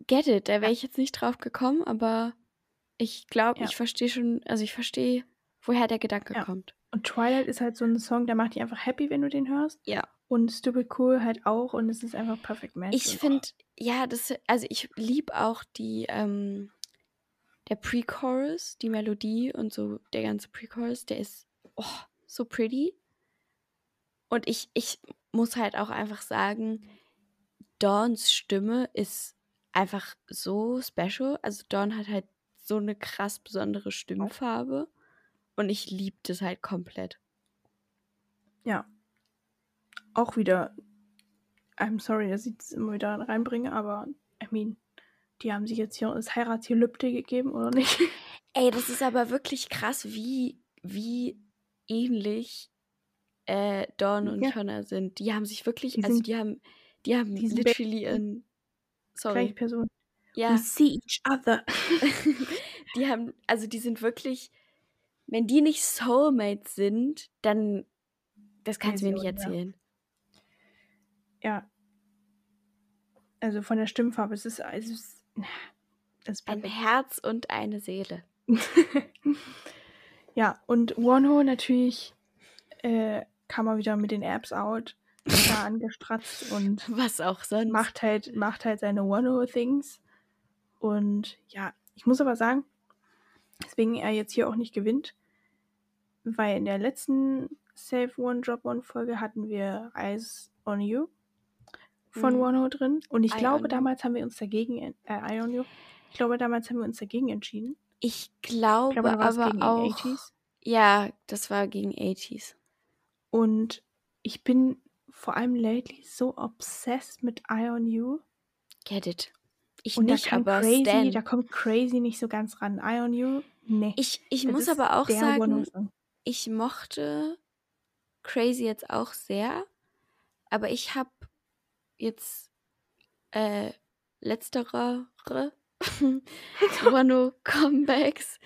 S2: Get it, da wäre ich jetzt nicht drauf gekommen, aber ich glaube,
S1: Ja.
S2: ich verstehe schon, also ich verstehe, woher der Gedanke
S1: Ja.
S2: kommt.
S1: und Twilight ist halt so ein Song, der macht dich einfach happy, wenn du den hörst.
S2: Ja.
S1: Und Stupid Cool halt auch und es ist einfach perfect match.
S2: Ich finde, ja, das, also ich liebe auch die, ähm, der Pre-Chorus, die Melodie und so der ganze Pre-Chorus, der ist oh, so pretty. Und ich, ich muss halt auch einfach sagen, Dawns Stimme ist einfach so special. Also Dawn hat halt so eine krass besondere Stimmfarbe und ich liebe das halt komplett.
S1: ja, auch wieder, I'm sorry, dass ich das immer wieder reinbringe, aber I mean, die haben sich jetzt hier das Heiratsgelübde gegeben, oder nicht? *laughs*
S2: Ey, das ist aber wirklich krass, wie, wie ähnlich äh, Dawn und
S1: Ja.
S2: Connor sind. Die haben sich wirklich,
S1: Die
S2: also
S1: sind-
S2: die haben, die haben
S1: die sind
S2: literally in,
S1: Gleiche
S2: sorry,
S1: Person. We
S2: ja,
S1: see each other. *laughs* *laughs*
S2: die haben, also die sind wirklich, wenn die nicht Soulmates sind, dann, das kannst du mir nicht erzählen.
S1: Ja. Also von der Stimmfarbe, es ist, es ist, ist
S2: Ein. Herz und eine Seele. *laughs*
S1: ja, und Wonho natürlich äh, kam er wieder mit den Apps out, *laughs* da angestratzt und
S2: Was auch sonst.
S1: macht halt, macht halt seine Wonho-Things. Und ja, ich muss aber sagen, weswegen er jetzt hier auch nicht gewinnt, weil in der letzten Save One Drop One Folge hatten wir Eyes on You von
S2: Mhm.
S1: Wonho drin. Und ich
S2: Eye
S1: glaube, damals haben wir uns dagegen, en- äh, You. Ich glaube, damals haben wir uns dagegen entschieden.
S2: Ich
S1: Ich
S2: glaube,
S1: glaube, war es
S2: aber auch.
S1: 80s.
S2: Ja, das war gegen 80s.
S1: Und ich bin vor allem lately so obsessed mit Eye on You.
S2: Get it. Ich
S1: Und
S2: nicht,
S1: da
S2: aber
S1: Crazy,
S2: Stan.
S1: da kommt Crazy nicht so ganz ran. Eye on You, nee.
S2: Ich, ich
S1: Das
S2: muss aber auch sagen, ich mochte Crazy jetzt auch sehr, aber ich habe jetzt äh, letztere *laughs* Wano Comebacks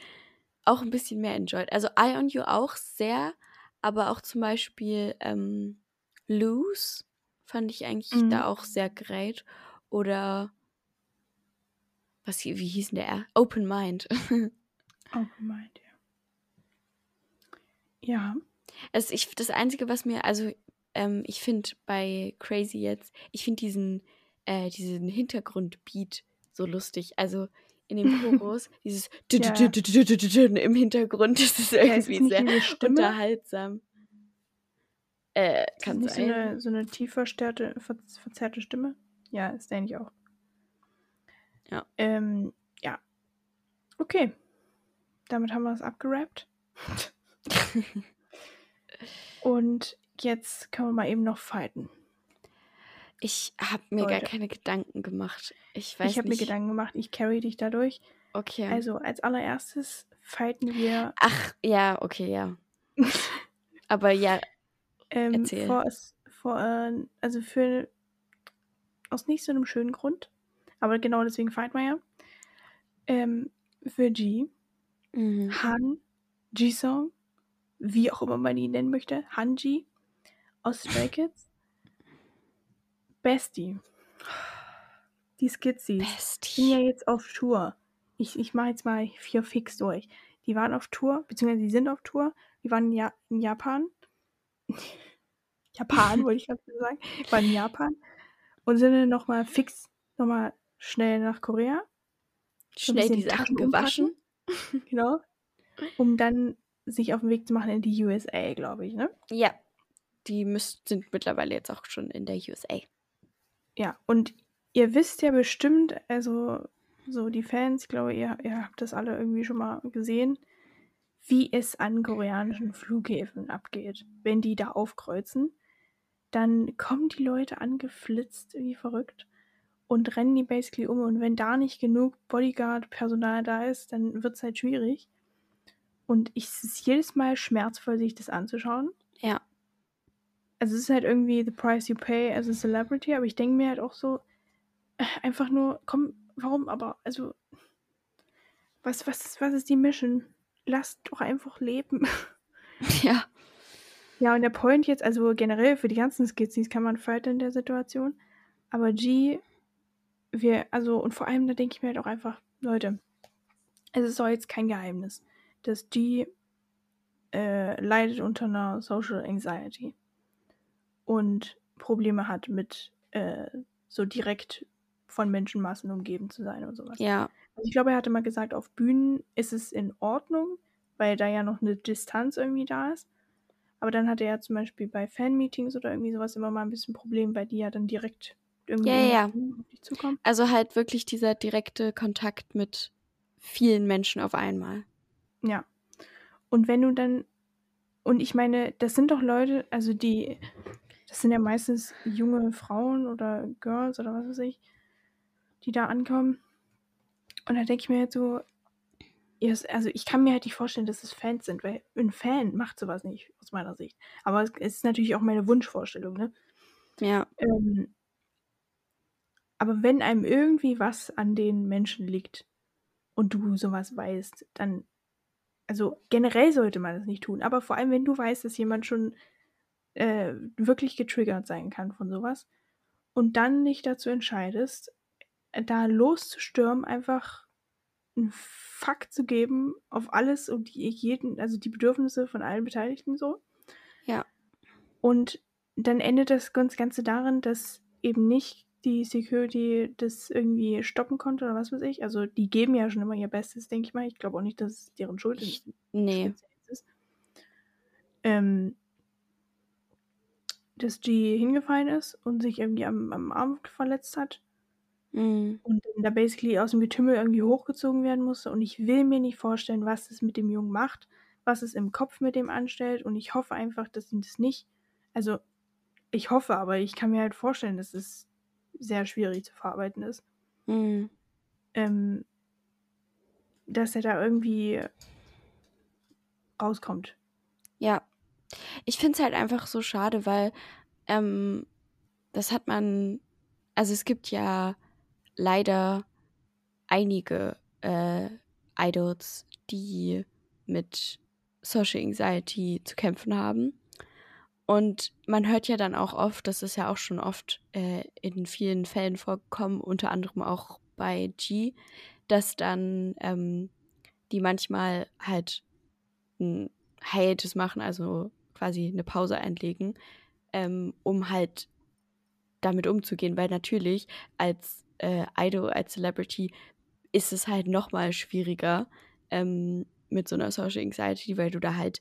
S2: auch ein bisschen mehr enjoyed. Also Eye on You auch sehr, aber auch zum Beispiel ähm, Loose fand ich eigentlich
S1: Mhm.
S2: da auch sehr great. Oder was, hi- wie hieß denn der? Open Mind. *laughs*
S1: Oh, gemeint, ja. Ja,
S2: Also ich, das Einzige, was mir, also ähm, ich finde bei Crazy jetzt, ich finde diesen, äh, diesen Hintergrundbeat so lustig. Also in dem *laughs* Chorus, dieses
S1: Ja.
S2: im Hintergrund, *laughs* das ist
S1: Ja, ist
S2: irgendwie sehr unterhaltsam. Äh,
S1: Ist
S2: kann
S1: so
S2: sein.
S1: eine, so eine tief verstärkte, ver verzerrte Stimme? Ja, ist nicht auch.
S2: Ja.
S1: Ähm, ja. Okay. Damit haben wir es abgerappt. *laughs* Und jetzt können wir mal eben noch fighten.
S2: Ich habe mir gar
S1: Leute.
S2: keine Gedanken gemacht. Ich weiß
S1: ich habe mir. Gedanken gemacht, ich carry dich dadurch.
S2: Okay.
S1: Also als allererstes fighten wir
S2: Ach, ja, okay, ja. *laughs* Aber ja,
S1: ähm,
S2: Erzähl.
S1: vor, vor äh, also für aus nicht so einem schönen Grund, aber genau deswegen fighten wir ja. Ähm, für G,
S2: mhm.
S1: Han, Jisung, wie auch immer man ihn nennen möchte, Hanji aus Stray Kids, Bestie, die Skizzies. sind ja
S2: Bestie.
S1: jetzt auf Tour. Ich, ich mache jetzt mal hier fix durch. Die waren auf Tour, beziehungsweise die sind auf Tour. Die waren in, ja in Japan. *laughs* Japan, wollte ich gerade sagen. Die waren in Japan. Und sind dann nochmal fix, nochmal schnell nach Korea.
S2: Schnell die Sachen gewaschen.
S1: Genau. Um dann sich auf den Weg zu machen in die USA, glaube ich, ne?
S2: Ja. Die müsst, sind mittlerweile jetzt auch schon in der USA.
S1: Ja, und ihr wisst ja bestimmt, also so die Fans, ich glaube, ihr, ihr habt das alle irgendwie schon mal gesehen, wie es an koreanischen Flughäfen abgeht. Wenn die da aufkreuzen, dann kommen die Leute angeflitzt wie verrückt und rennen die basically um. Und wenn da nicht genug Bodyguard-Personal da ist, dann wird es halt schwierig. Und ich, es ist jedes Mal schmerzvoll, sich das anzuschauen. Also es ist halt irgendwie the price you pay as a celebrity, aber ich denke mir halt auch so, äh, einfach nur, komm, warum aber, also, was, was, ist- was ist die Mission? Lasst doch einfach leben. *laughs*
S2: Ja.
S1: Ja, und der Point jetzt, also generell für die ganzen Skizzen kann man fighten in der Situation, aber G, wir, also, und vor allem, da denke ich mir halt auch einfach, Leute, es ist doch jetzt kein Geheimnis, dass G äh, leidet unter einer Social Anxiety und Probleme hat mit äh, so direkt von Menschenmassen umgeben zu sein und sowas.
S2: Ja.
S1: Also ich glaube, er hatte mal gesagt, auf Bühnen ist es in Ordnung, weil da ja noch eine Distanz irgendwie da ist. Aber dann hatte er zum Beispiel bei Fanmeetings oder irgendwie sowas immer mal ein bisschen Problem, weil die ja dann direkt irgendwie
S2: Ja, ja, ja.
S1: auf dich zukommen.
S2: Also halt wirklich dieser direkte Kontakt mit vielen Menschen auf einmal.
S1: Ja. Und wenn du dann, Und ich meine, das sind doch Leute, also die, das sind ja meistens junge Frauen oder Girls oder was weiß ich, die da ankommen. Und da denke ich mir halt so, also ich kann mir halt nicht vorstellen, dass es Fans sind, weil ein Fan macht sowas nicht, aus meiner Sicht. Aber es ist natürlich auch meine Wunschvorstellung, ne?
S2: Ja,
S1: Ähm, aber wenn einem irgendwie was an den Menschen liegt und du sowas weißt, dann, also generell sollte man das nicht tun, aber vor allem, wenn du weißt, dass jemand schon äh, wirklich getriggert sein kann von sowas und dann dich dazu entscheidest, da loszustürmen, einfach einen Fuck zu geben auf alles und die, jeden, also die Bedürfnisse von allen Beteiligten so.
S2: ja,
S1: Und dann endet das ganz- Ganze darin, dass eben nicht die Security das irgendwie stoppen konnte oder was weiß ich. Also die geben ja schon immer ihr Bestes, denke ich mal. Ich glaube auch nicht, dass es deren Schuld
S2: Ich-
S1: ist.
S2: nee.
S1: Ähm, dass die hingefallen ist und sich irgendwie am, am Arm verletzt hat
S2: Mm,
S1: und da basically aus dem Getümmel irgendwie hochgezogen werden musste. Und ich will mir nicht vorstellen, was es mit dem Jungen macht, was es im Kopf mit dem anstellt. Und ich hoffe einfach, dass ihn das nicht. Also, ich hoffe, aber ich kann mir halt vorstellen, dass es sehr schwierig zu verarbeiten ist.
S2: mm,
S1: Ähm, dass er da irgendwie rauskommt.
S2: ja. Ich finde es halt einfach so schade, weil ähm, das hat man, also es gibt ja leider einige äh, Idols, die mit Social Anxiety zu kämpfen haben. Und man hört ja dann auch oft, das ist ja auch schon oft äh, in vielen Fällen vorgekommen, unter anderem auch bei G, dass dann ähm, die manchmal halt ein Hiatus machen, also quasi eine Pause einlegen, ähm, um halt damit umzugehen, weil natürlich als äh, Idol, als Celebrity ist es halt noch mal schwieriger ähm, mit so einer Social Anxiety, weil du da halt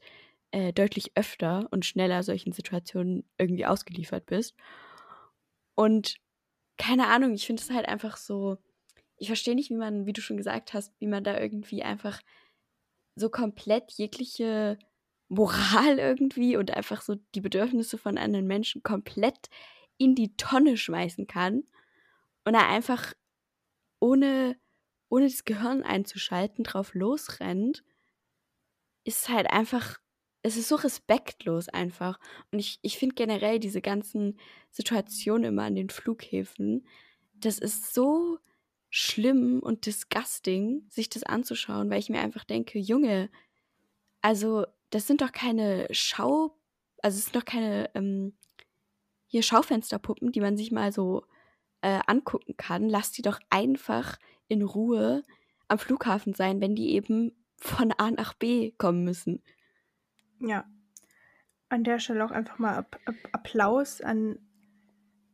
S2: äh, deutlich öfter und schneller solchen Situationen irgendwie ausgeliefert bist. Und keine Ahnung, ich finde es halt einfach so, ich verstehe nicht, wie man, wie du schon gesagt hast, wie man da irgendwie einfach so komplett jegliche Moral irgendwie und einfach so die Bedürfnisse von anderen Menschen komplett in die Tonne schmeißen kann und er einfach ohne, ohne das Gehirn einzuschalten drauf losrennt, ist halt einfach, es ist so respektlos einfach. Und ich, ich finde generell diese ganzen Situationen immer an den Flughäfen, das ist so schlimm und disgusting, sich das anzuschauen, weil ich mir einfach denke, Junge, also das sind doch keine Schau, also es sind doch keine ähm, hier Schaufensterpuppen, die man sich mal so äh, angucken kann. Lass die doch einfach in Ruhe am Flughafen sein, wenn die eben von A nach B kommen müssen.
S1: Ja. An der Stelle auch einfach mal App App Applaus an,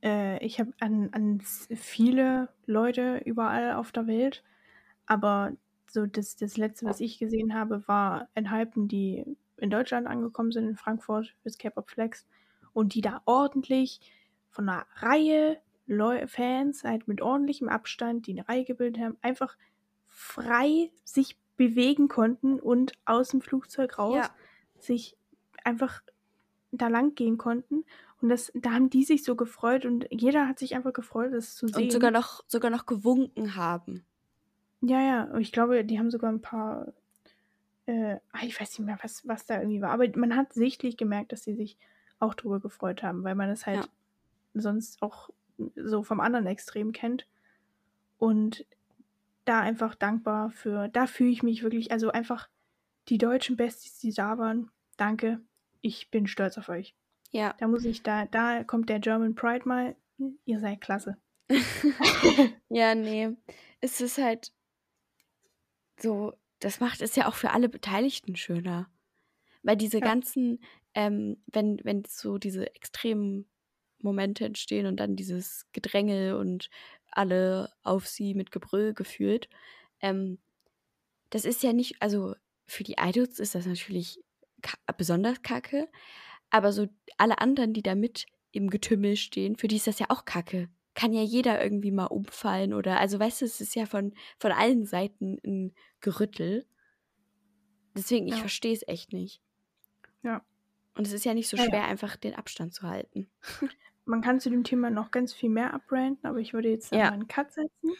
S1: äh, ich habe an, an viele Leute überall auf der Welt, aber so das, das letzte, was ich gesehen habe, war Enhypen, die in Deutschland angekommen sind, in Frankfurt fürs K-Pop Flex und die da ordentlich von einer Reihe Leu Fans, halt mit ordentlichem Abstand, die eine Reihe gebildet haben, einfach frei sich bewegen konnten und aus dem Flugzeug raus
S2: Ja.
S1: sich einfach da lang gehen konnten. Und das, da haben die sich so gefreut und jeder hat sich einfach gefreut, das zu sehen.
S2: Und sogar noch, sogar noch gewunken haben.
S1: Ja, ja, und ich glaube, die haben sogar ein paar, äh, ah, ich weiß nicht mehr, was, was da irgendwie war, aber man hat sichtlich gemerkt, dass sie sich auch drüber gefreut haben, weil man es halt
S2: Ja.
S1: sonst auch so vom anderen Extrem kennt. Und da einfach dankbar für, da fühle ich mich wirklich, also einfach die deutschen Besties, die da waren, danke, ich bin stolz auf euch.
S2: Ja.
S1: Da muss ich, da, da kommt der German Pride mal, ihr seid klasse. *laughs*
S2: Ja, nee. Es ist halt so, das macht es ja auch für alle Beteiligten schöner. Weil diese
S1: Ja.
S2: ganzen, ähm, wenn, wenn so diese extremen Momente entstehen und dann dieses Gedränge und alle auf sie mit Gebrüll gefühlt, ähm, das ist ja nicht, also für die Idols ist das natürlich besonders kacke, aber so alle anderen, die da mit im Getümmel stehen, für die ist das ja auch kacke. Kann ja jeder irgendwie mal umfallen oder, also weißt du, es ist ja von, von allen Seiten ein Gerüttel. Deswegen, ich
S1: Ja.
S2: verstehe es echt nicht.
S1: Ja.
S2: Und es ist ja nicht so
S1: Ja, ja.
S2: schwer, einfach den Abstand zu halten. *laughs*
S1: Man kann zu dem Thema noch ganz viel mehr abbranden, aber ich würde jetzt
S2: Ja.
S1: ja. einen Cut setzen.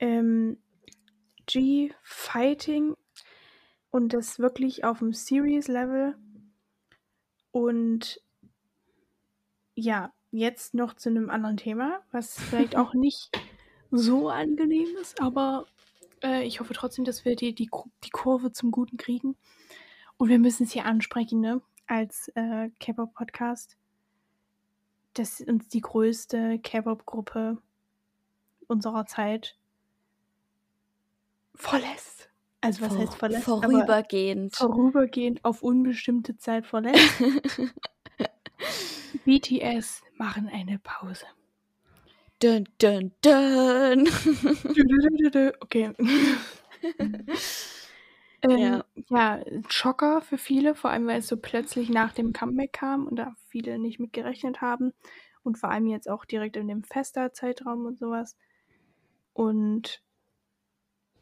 S1: Ähm, G Fighting und das wirklich auf dem Serious Level. Und ja, jetzt noch zu einem anderen Thema, was vielleicht auch *laughs* nicht so angenehm ist, aber äh, ich hoffe trotzdem, dass wir die, die, die Kurve zum Guten kriegen. Und wir müssen es hier ansprechen, ne? Als äh, K-Pop-Podcast. Dass uns die größte K-Pop-Gruppe unserer Zeit verlässt. Also was
S2: Vor-
S1: heißt verlässt?
S2: Vorübergehend.
S1: vorübergehend auf unbestimmte Zeit verlässt. *laughs* BTS machen eine Pause.
S2: dun, dun, dun.
S1: Okay. *laughs* ähm,
S2: Ja.
S1: ja. ein Schocker für viele, vor allem weil es so plötzlich nach dem Comeback kam und da viele nicht mit gerechnet haben. Und vor allem jetzt auch direkt in dem Festa-Zeitraum und sowas. Und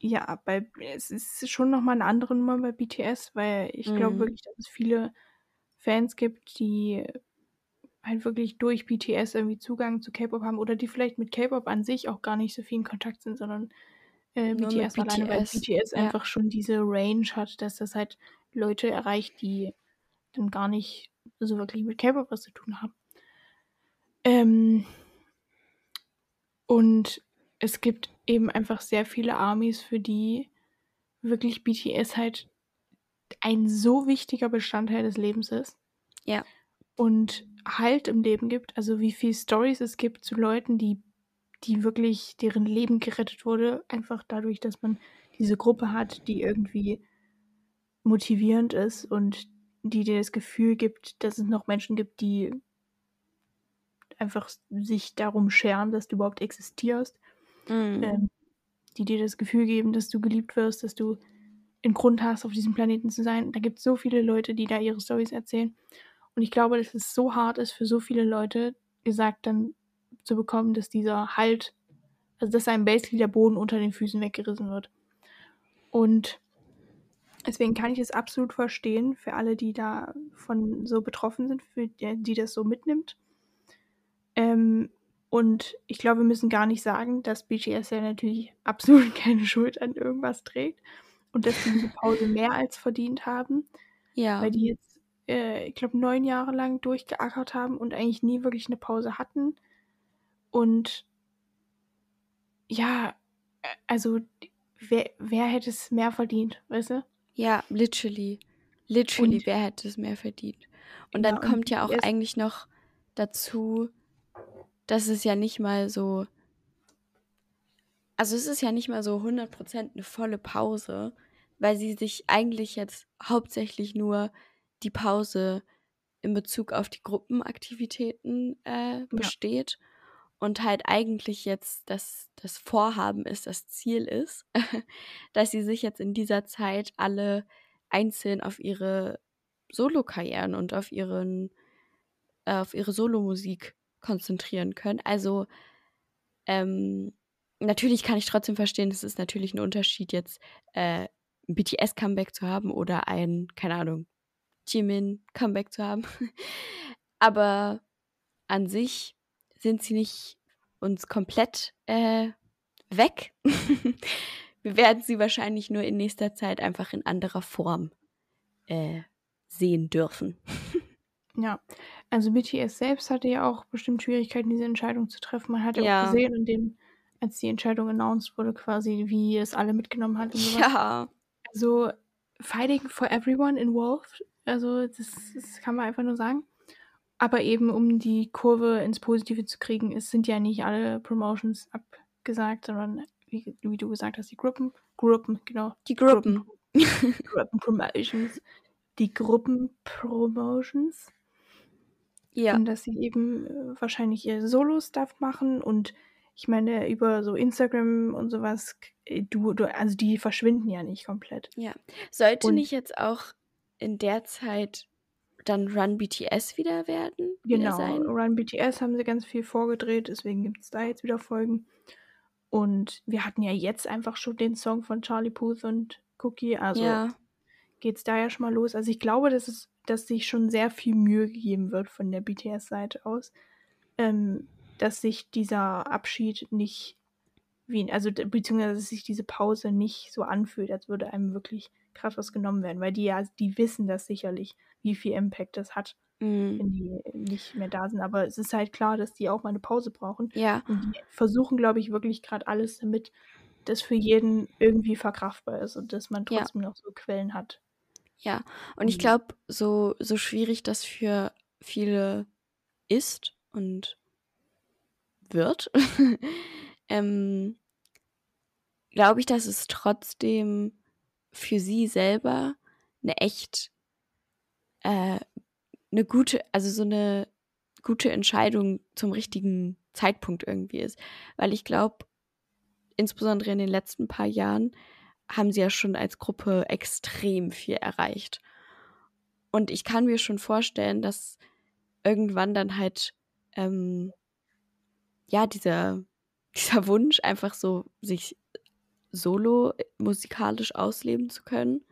S1: ja, bei, es ist schon nochmal eine andere Nummer bei BTS, weil ich glaube
S2: Mhm.
S1: wirklich, dass es viele Fans gibt, die halt wirklich durch BTS irgendwie Zugang zu K-Pop haben oder die vielleicht mit K-Pop an sich auch gar nicht so viel in Kontakt sind, sondern äh, BTS alleine, weil
S2: BTS,
S1: BTS
S2: ja.
S1: einfach schon diese Range hat, dass das halt Leute erreicht, die dann gar nicht so wirklich mit K-Pop was zu tun haben. Ähm, und es gibt eben einfach sehr viele Armies, für die wirklich BTS halt ein so wichtiger Bestandteil des Lebens ist.
S2: Ja.
S1: Und Halt im Leben gibt. Also wie viele Stories es gibt zu Leuten, die, die wirklich, deren Leben gerettet wurde, einfach dadurch, dass man diese Gruppe hat, die irgendwie motivierend ist und die dir das Gefühl gibt, dass es noch Menschen gibt, die einfach sich darum scheren, dass du überhaupt existierst
S2: Mhm.
S1: ähm, die dir das Gefühl geben, dass du geliebt wirst, dass du einen Grund hast, auf diesem Planeten zu sein. Da gibt es so viele Leute, die da ihre Stories erzählen. Und ich glaube, dass es so hart ist für so viele Leute, gesagt dann zu bekommen, dass dieser Halt, also dass einem basically der Boden unter den Füßen weggerissen wird. Und deswegen kann ich es absolut verstehen für alle, die davon so betroffen sind, für die, die das so mitnimmt. Ähm, und ich glaube, wir müssen gar nicht sagen, dass BTS ja natürlich *laughs* absolut keine Schuld an irgendwas trägt und dass sie diese Pause mehr als verdient haben,
S2: Ja.
S1: weil die jetzt, äh, ich glaube, neun Jahre lang durchgeackert haben und eigentlich nie wirklich eine Pause hatten. Und ja, äh, also wer, wer hätte es mehr verdient, weißt du?
S2: Ja, literally. Literally,
S1: Und-
S2: wer hätte es mehr verdient? Und dann
S1: Ja, und
S2: kommt ja auch eigentlich noch dazu, dass es ja nicht mal so. Also, es ist ja nicht mal so 100% eine volle Pause, weil sie sich eigentlich jetzt hauptsächlich nur die Pause in Bezug auf die Gruppenaktivitäten äh, besteht und halt eigentlich jetzt das, das Vorhaben ist, das Ziel ist, *laughs* dass sie sich jetzt in dieser Zeit alle einzeln auf ihre Solokarrieren und auf ihren äh, auf ihre Solomusik konzentrieren können. Also ähm, natürlich kann ich trotzdem verstehen, es ist natürlich ein Unterschied jetzt äh, ein BTS Comeback zu haben oder ein keine Ahnung Jimin Comeback zu haben. *laughs* Aber an sich sind sie nicht uns komplett äh, weg. *laughs* Wir werden sie wahrscheinlich nur in nächster Zeit einfach in anderer Form äh, sehen dürfen. *laughs*
S1: Ja, also BTS selbst hatte ja auch bestimmt Schwierigkeiten, diese Entscheidung zu treffen. Man hat ja,
S2: Ja.
S1: auch gesehen, in dem, als die Entscheidung announced wurde, quasi, wie es alle mitgenommen hat.
S2: Ja,
S1: Also, fighting for everyone involved. Also, das, das kann man einfach nur sagen. Aber eben, um die Kurve ins Positive zu kriegen, es sind ja nicht alle Promotions abgesagt, sondern, wie, wie du gesagt hast, die Gruppen, Gruppen, genau.
S2: die Gruppen. *laughs*
S1: Gruppenpromotions. Die Gruppenpromotions.
S2: Ja,
S1: Und dass sie eben äh, wahrscheinlich ihr Solo-Stuff machen und ich meine, über so Instagram und sowas, äh, du, du, also die verschwinden ja nicht komplett.
S2: ja. Sollte
S1: Und-
S2: nicht jetzt auch in der Zeit dann Run BTS wieder werden? Wieder
S1: Genau,
S2: sein?
S1: Run BTS haben sie ganz viel vorgedreht, deswegen gibt es da jetzt wieder Folgen. Und wir hatten ja jetzt einfach schon den Song von Charlie Puth und Cookie, also
S2: ja,
S1: geht es da ja schon mal los. Also ich glaube, dass es, dass sich schon sehr viel Mühe gegeben wird von der BTS-Seite aus, ähm, dass sich dieser Abschied nicht wie, also beziehungsweise dass sich diese Pause nicht so anfühlt, als würde einem wirklich krass was genommen werden, weil die ja, die wissen das sicherlich, wie viel Impact das hat,
S2: Mm,
S1: wenn die nicht mehr da sind. Aber es ist halt klar, dass die auch mal eine Pause brauchen.
S2: ja,
S1: Und die versuchen, glaube ich, wirklich gerade alles, damit das für jeden irgendwie verkraftbar ist und dass man
S2: Ja.
S1: trotzdem noch so Quellen hat.
S2: ja. Und ich
S1: Mhm.
S2: glaube, so, so schwierig das für viele ist und wird, *laughs* ähm, glaube ich, dass es trotzdem für sie selber eine echt äh, eine gute, also so eine gute Entscheidung zum richtigen Zeitpunkt irgendwie ist. Weil ich glaube, insbesondere in den letzten paar Jahren haben sie ja schon als Gruppe extrem viel erreicht. Und ich kann mir schon vorstellen, dass irgendwann dann halt ähm, ja dieser, *laughs* dieser Wunsch, einfach so sich solo musikalisch ausleben zu können,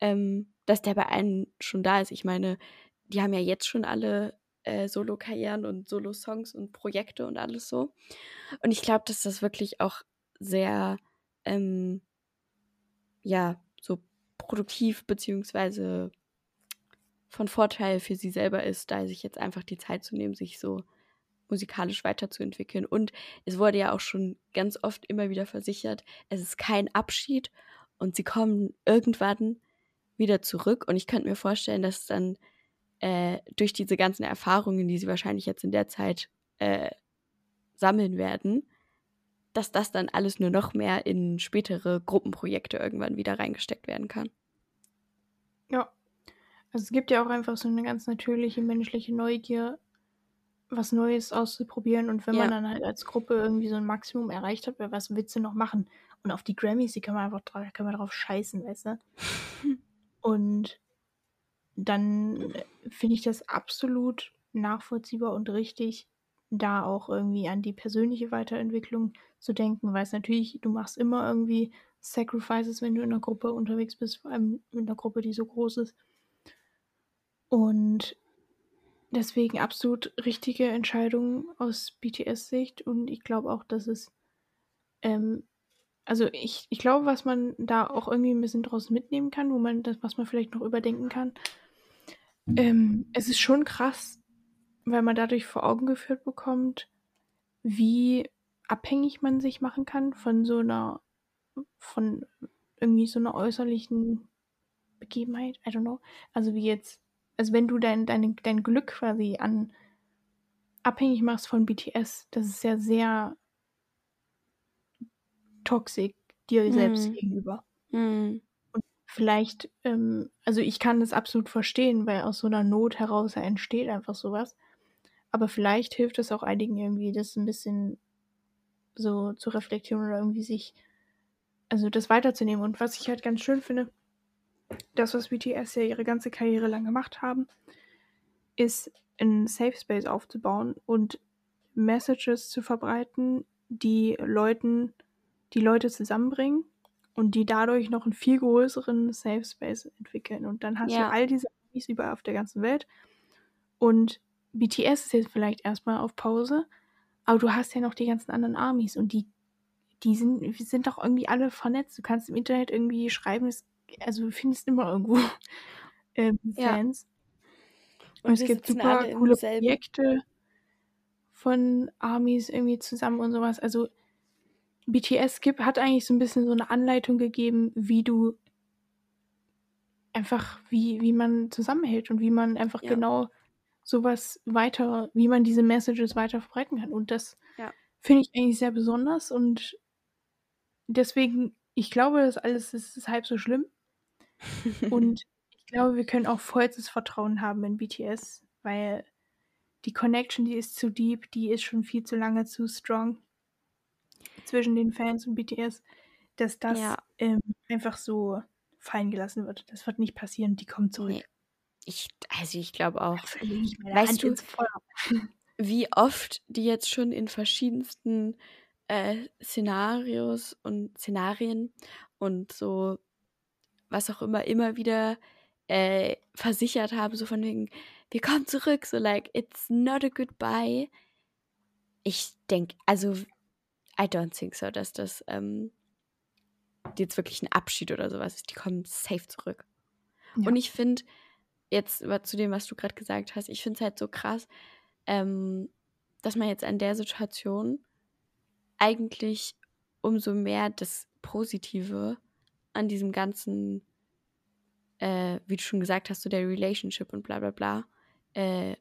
S2: ähm, dass der bei allen schon da ist. Ich meine, die haben ja jetzt schon alle äh, Solo-Karrieren und Solo-Songs und Projekte und alles so. Und ich glaube, dass das wirklich auch sehr, ähm, ja, so produktiv beziehungsweise von Vorteil für sie selber ist, da sich jetzt einfach die Zeit zu nehmen, sich so musikalisch weiterzuentwickeln. Und es wurde ja auch schon ganz oft immer wieder versichert, es ist kein Abschied und sie kommen irgendwann wieder zurück. Und ich könnte mir vorstellen, dass dann äh, durch diese ganzen Erfahrungen, die sie wahrscheinlich jetzt in der Zeit äh, sammeln werden, dass das dann alles nur noch mehr in spätere Gruppenprojekte irgendwann wieder reingesteckt werden kann.
S1: Ja. Also es gibt ja auch einfach so eine ganz natürliche menschliche Neugier, was Neues auszuprobieren. Und wenn man
S2: Ja.
S1: dann halt als Gruppe irgendwie so ein Maximum erreicht hat, was willst du noch machen? Und auf die Grammys, die kann man einfach drauf, kann man drauf scheißen, weißt du? *laughs* Und dann finde ich das absolut nachvollziehbar und richtig, da auch irgendwie an die persönliche Weiterentwicklung zu denken, weil es natürlich, du machst immer irgendwie Sacrifices, wenn du in einer Gruppe unterwegs bist, vor allem in einer Gruppe, die so groß ist. Und deswegen absolut richtige Entscheidung aus BTS-Sicht und ich glaube auch, dass es, ähm, also ich, ich glaube, was man da auch irgendwie ein bisschen draus mitnehmen kann, wo man das, was man vielleicht noch überdenken kann, ähm, es ist schon krass, weil man dadurch vor Augen geführt bekommt, wie abhängig man sich machen kann von so einer, von irgendwie so einer äußerlichen Begebenheit, I don't know. Also wie jetzt, also wenn du dein, dein, dein Glück quasi an abhängig machst von BTS, das ist ja sehr toxisch dir selbst
S2: Mhm.
S1: gegenüber.
S2: Hm.
S1: Vielleicht, ähm, also ich kann das absolut verstehen, weil aus so einer Not heraus entsteht einfach sowas. Aber vielleicht hilft es auch einigen irgendwie, das ein bisschen so zu reflektieren oder irgendwie sich, also das weiterzunehmen. Und was ich halt ganz schön finde, das, was BTS ja ihre ganze Karriere lang gemacht haben, ist einen Safe Space aufzubauen und Messages zu verbreiten, die Leuten, die Leute zusammenbringen und die dadurch noch einen viel größeren Safe Space entwickeln. Und dann hast
S2: Ja.
S1: du all diese Amis überall auf der ganzen Welt. Und BTS ist jetzt vielleicht erstmal auf Pause, aber du hast ja noch die ganzen anderen Armies und die, die sind, sind doch irgendwie alle vernetzt. Du kannst im Internet irgendwie schreiben, es, also du findest immer irgendwo *laughs* ähm,
S2: Ja.
S1: Fans.
S2: Und
S1: Und es gibt super coole Projekte von Armies irgendwie zusammen und sowas. Also BTS gibt, hat eigentlich so ein bisschen so eine Anleitung gegeben, wie du einfach, wie, wie man zusammenhält und wie man einfach
S2: Ja.
S1: genau sowas weiter, wie man diese Messages weiter verbreiten kann. Und das
S2: Ja.
S1: finde ich eigentlich sehr besonders und deswegen, ich glaube, das alles ist, ist halb so schlimm. Und *laughs* ich glaube, wir können auch vollstes Vertrauen haben in BTS, weil die Connection, die ist zu deep, die ist schon viel zu lange zu strong zwischen den Fans und BTS, dass das
S2: Ja.
S1: ähm, einfach so fallen gelassen wird. Das wird nicht passieren, die kommen zurück.
S2: Nee. Ich, also ich glaube auch,
S1: ich
S2: Weißt du- *laughs* wie oft die jetzt schon in verschiedensten äh, Szenarios und Szenarien und so was auch immer, immer wieder äh, versichert haben, so von wegen, wir kommen zurück, so like, it's not a goodbye. Ich denke, also, I don't think so, dass das ähm, jetzt wirklich ein Abschied oder sowas ist. Die kommen safe zurück.
S1: Ja.
S2: Und ich finde, jetzt zu dem, was du gerade gesagt hast, ich finde es halt so krass, ähm, dass man jetzt an der Situation eigentlich umso mehr das Positive an diesem ganzen, äh, wie du schon gesagt hast, so der Relationship und bla bla bla, äh,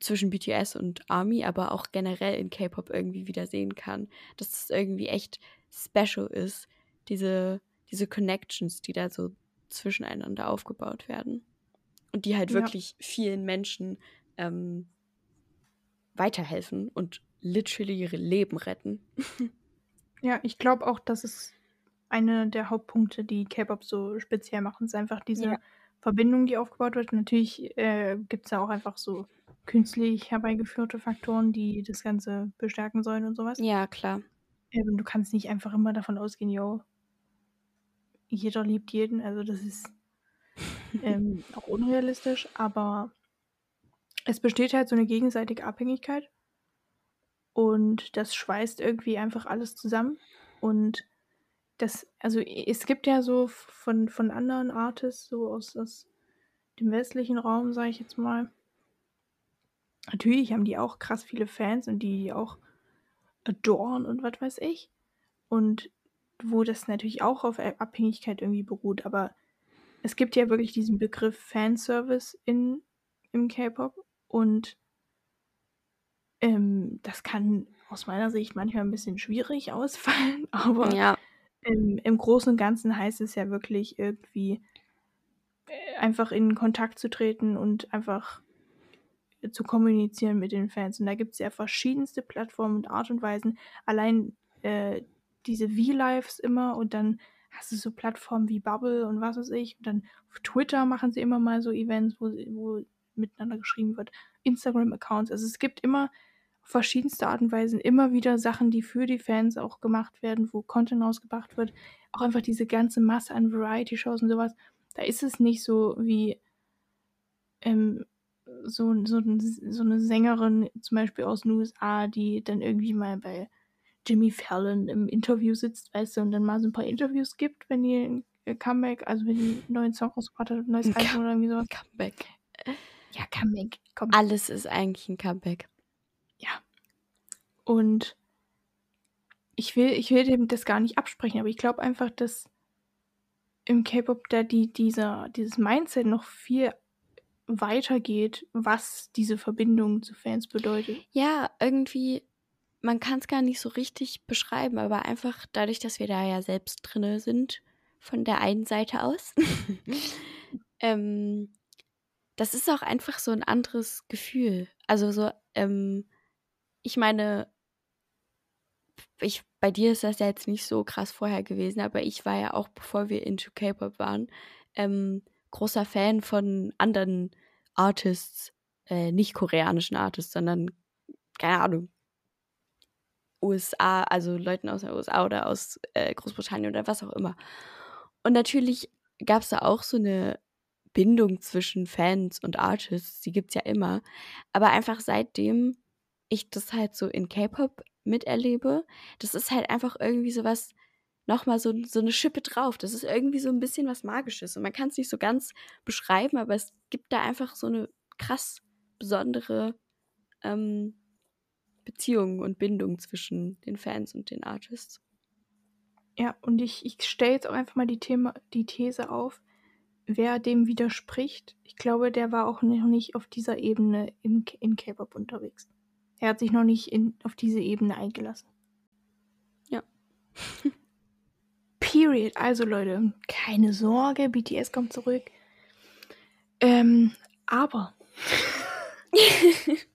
S2: zwischen BTS und Army, aber auch generell in K-Pop irgendwie wieder sehen kann. Dass es irgendwie echt special ist, diese, diese Connections, die da so zwischeneinander aufgebaut werden. Und die halt
S1: Ja.
S2: wirklich vielen Menschen ähm, weiterhelfen und literally ihre Leben retten. *laughs*
S1: Ja, ich glaube auch, dass es eine der Hauptpunkte, die K-Pop so speziell machen, ist einfach diese
S2: Ja.
S1: Verbindung, die aufgebaut wird. Natürlich äh, gibt es ja auch einfach so künstlich herbeigeführte Faktoren, die das Ganze bestärken sollen und sowas.
S2: Ja, klar.
S1: Ähm, du kannst nicht einfach immer davon ausgehen, yo, jeder liebt jeden. Also das ist *laughs* ähm, auch unrealistisch, aber es besteht halt so eine gegenseitige Abhängigkeit und das schweißt irgendwie einfach alles zusammen und das, also es gibt ja so von, von anderen Artists, so aus, aus dem westlichen Raum, sage ich jetzt mal, natürlich haben die auch krass viele Fans und die, auch adoren und was weiß ich. Und wo das natürlich auch auf Abhängigkeit irgendwie beruht, aber es gibt ja wirklich diesen Begriff Fanservice in, im K-Pop und ähm, das kann aus meiner Sicht manchmal ein bisschen schwierig *laughs* ausfallen, aber
S2: Ja,
S1: im, im Großen und Ganzen heißt es ja wirklich irgendwie äh, einfach in Kontakt zu treten und einfach zu kommunizieren mit den Fans. Und da gibt es ja verschiedenste Plattformen und Art und Weisen. Allein äh, diese V-Lives immer und dann hast du so Plattformen wie Bubble und was weiß ich. Und dann auf Twitter machen sie immer mal so Events, wo, wo miteinander geschrieben wird. Instagram-Accounts. Also es gibt immer verschiedenste Art und Weisen immer wieder Sachen, die für die Fans auch gemacht werden, wo Content rausgebracht wird. Auch einfach diese ganze Masse an Variety-Shows und sowas. Da ist es nicht so wie ähm, so, so, so eine Sängerin zum Beispiel aus den USA, die dann irgendwie mal bei Jimmy Fallon im Interview sitzt, weißt du, und dann mal so ein paar Interviews gibt, wenn die ein äh, Comeback, also wenn die einen neuen Song rausgebracht hat, ein neues Album oder irgendwie sowas.
S2: Comeback.
S1: Ja, Comeback. Komm.
S2: Alles ist eigentlich ein Comeback.
S1: Und ich will, ich will dem das gar nicht absprechen, aber ich glaube einfach, dass im K-Pop da die, dieser, dieses Mindset noch viel weiter geht, was diese Verbindung zu Fans bedeutet.
S2: Ja, irgendwie, man kann es gar nicht so richtig beschreiben, aber einfach dadurch, dass wir da ja selbst drinne sind, von der einen Seite aus, *laughs* ähm, das ist auch einfach so ein anderes Gefühl. Also so, ähm, ich meine, ich, bei dir ist das ja jetzt nicht so krass vorher gewesen, aber ich war ja auch, bevor wir into K-Pop waren, ähm, großer Fan von anderen Artists, äh, nicht koreanischen Artists, sondern, keine Ahnung, USA, also Leuten aus den USA oder aus äh, Großbritannien oder was auch immer. Und natürlich gab es da auch so eine Bindung zwischen Fans und Artists, die gibt es ja immer. Aber einfach seitdem ich das halt so in K-Pop miterlebe, das ist halt einfach irgendwie sowas, nochmal so, so eine Schippe drauf. Das ist irgendwie so ein bisschen was Magisches. Und man kann es nicht so ganz beschreiben, aber es gibt da einfach so eine krass besondere ähm, Beziehung und Bindung zwischen den Fans und den Artists.
S1: Ja, und ich, ich stelle jetzt auch einfach mal die, Thema, die These auf, wer dem widerspricht, ich glaube, der war auch noch nicht auf dieser Ebene in, in K-Pop unterwegs. Er hat sich noch nicht in, auf diese Ebene eingelassen.
S2: Ja. *laughs*
S1: Period. Also Leute, keine Sorge, BTS kommt zurück. Ähm, aber *laughs*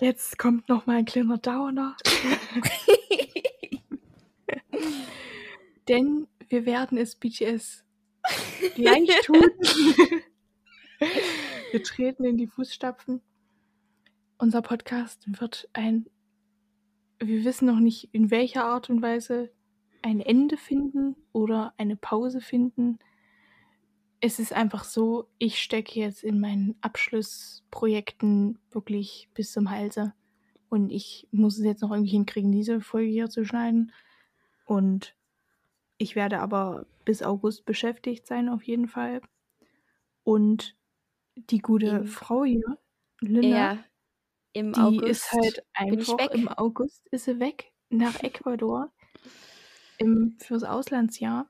S1: jetzt kommt noch mal ein kleiner Downer. *laughs* Denn wir werden es BTS leicht tun. wir treten in die Fußstapfen. Unser Podcast wird ein, wir wissen noch nicht in welcher Art und Weise, ein Ende finden oder eine Pause finden. Es ist einfach so, ich stecke jetzt in meinen Abschlussprojekten wirklich bis zum Halse. Und ich muss es jetzt noch irgendwie hinkriegen, diese Folge hier zu schneiden. Und ich werde aber bis August beschäftigt sein, auf jeden Fall. Und die gute Frau hier, Linda,
S2: Ja, im
S1: die
S2: August
S1: ist halt
S2: bin
S1: einfach
S2: weg.
S1: im August ist sie weg nach Ecuador im, fürs Auslandsjahr.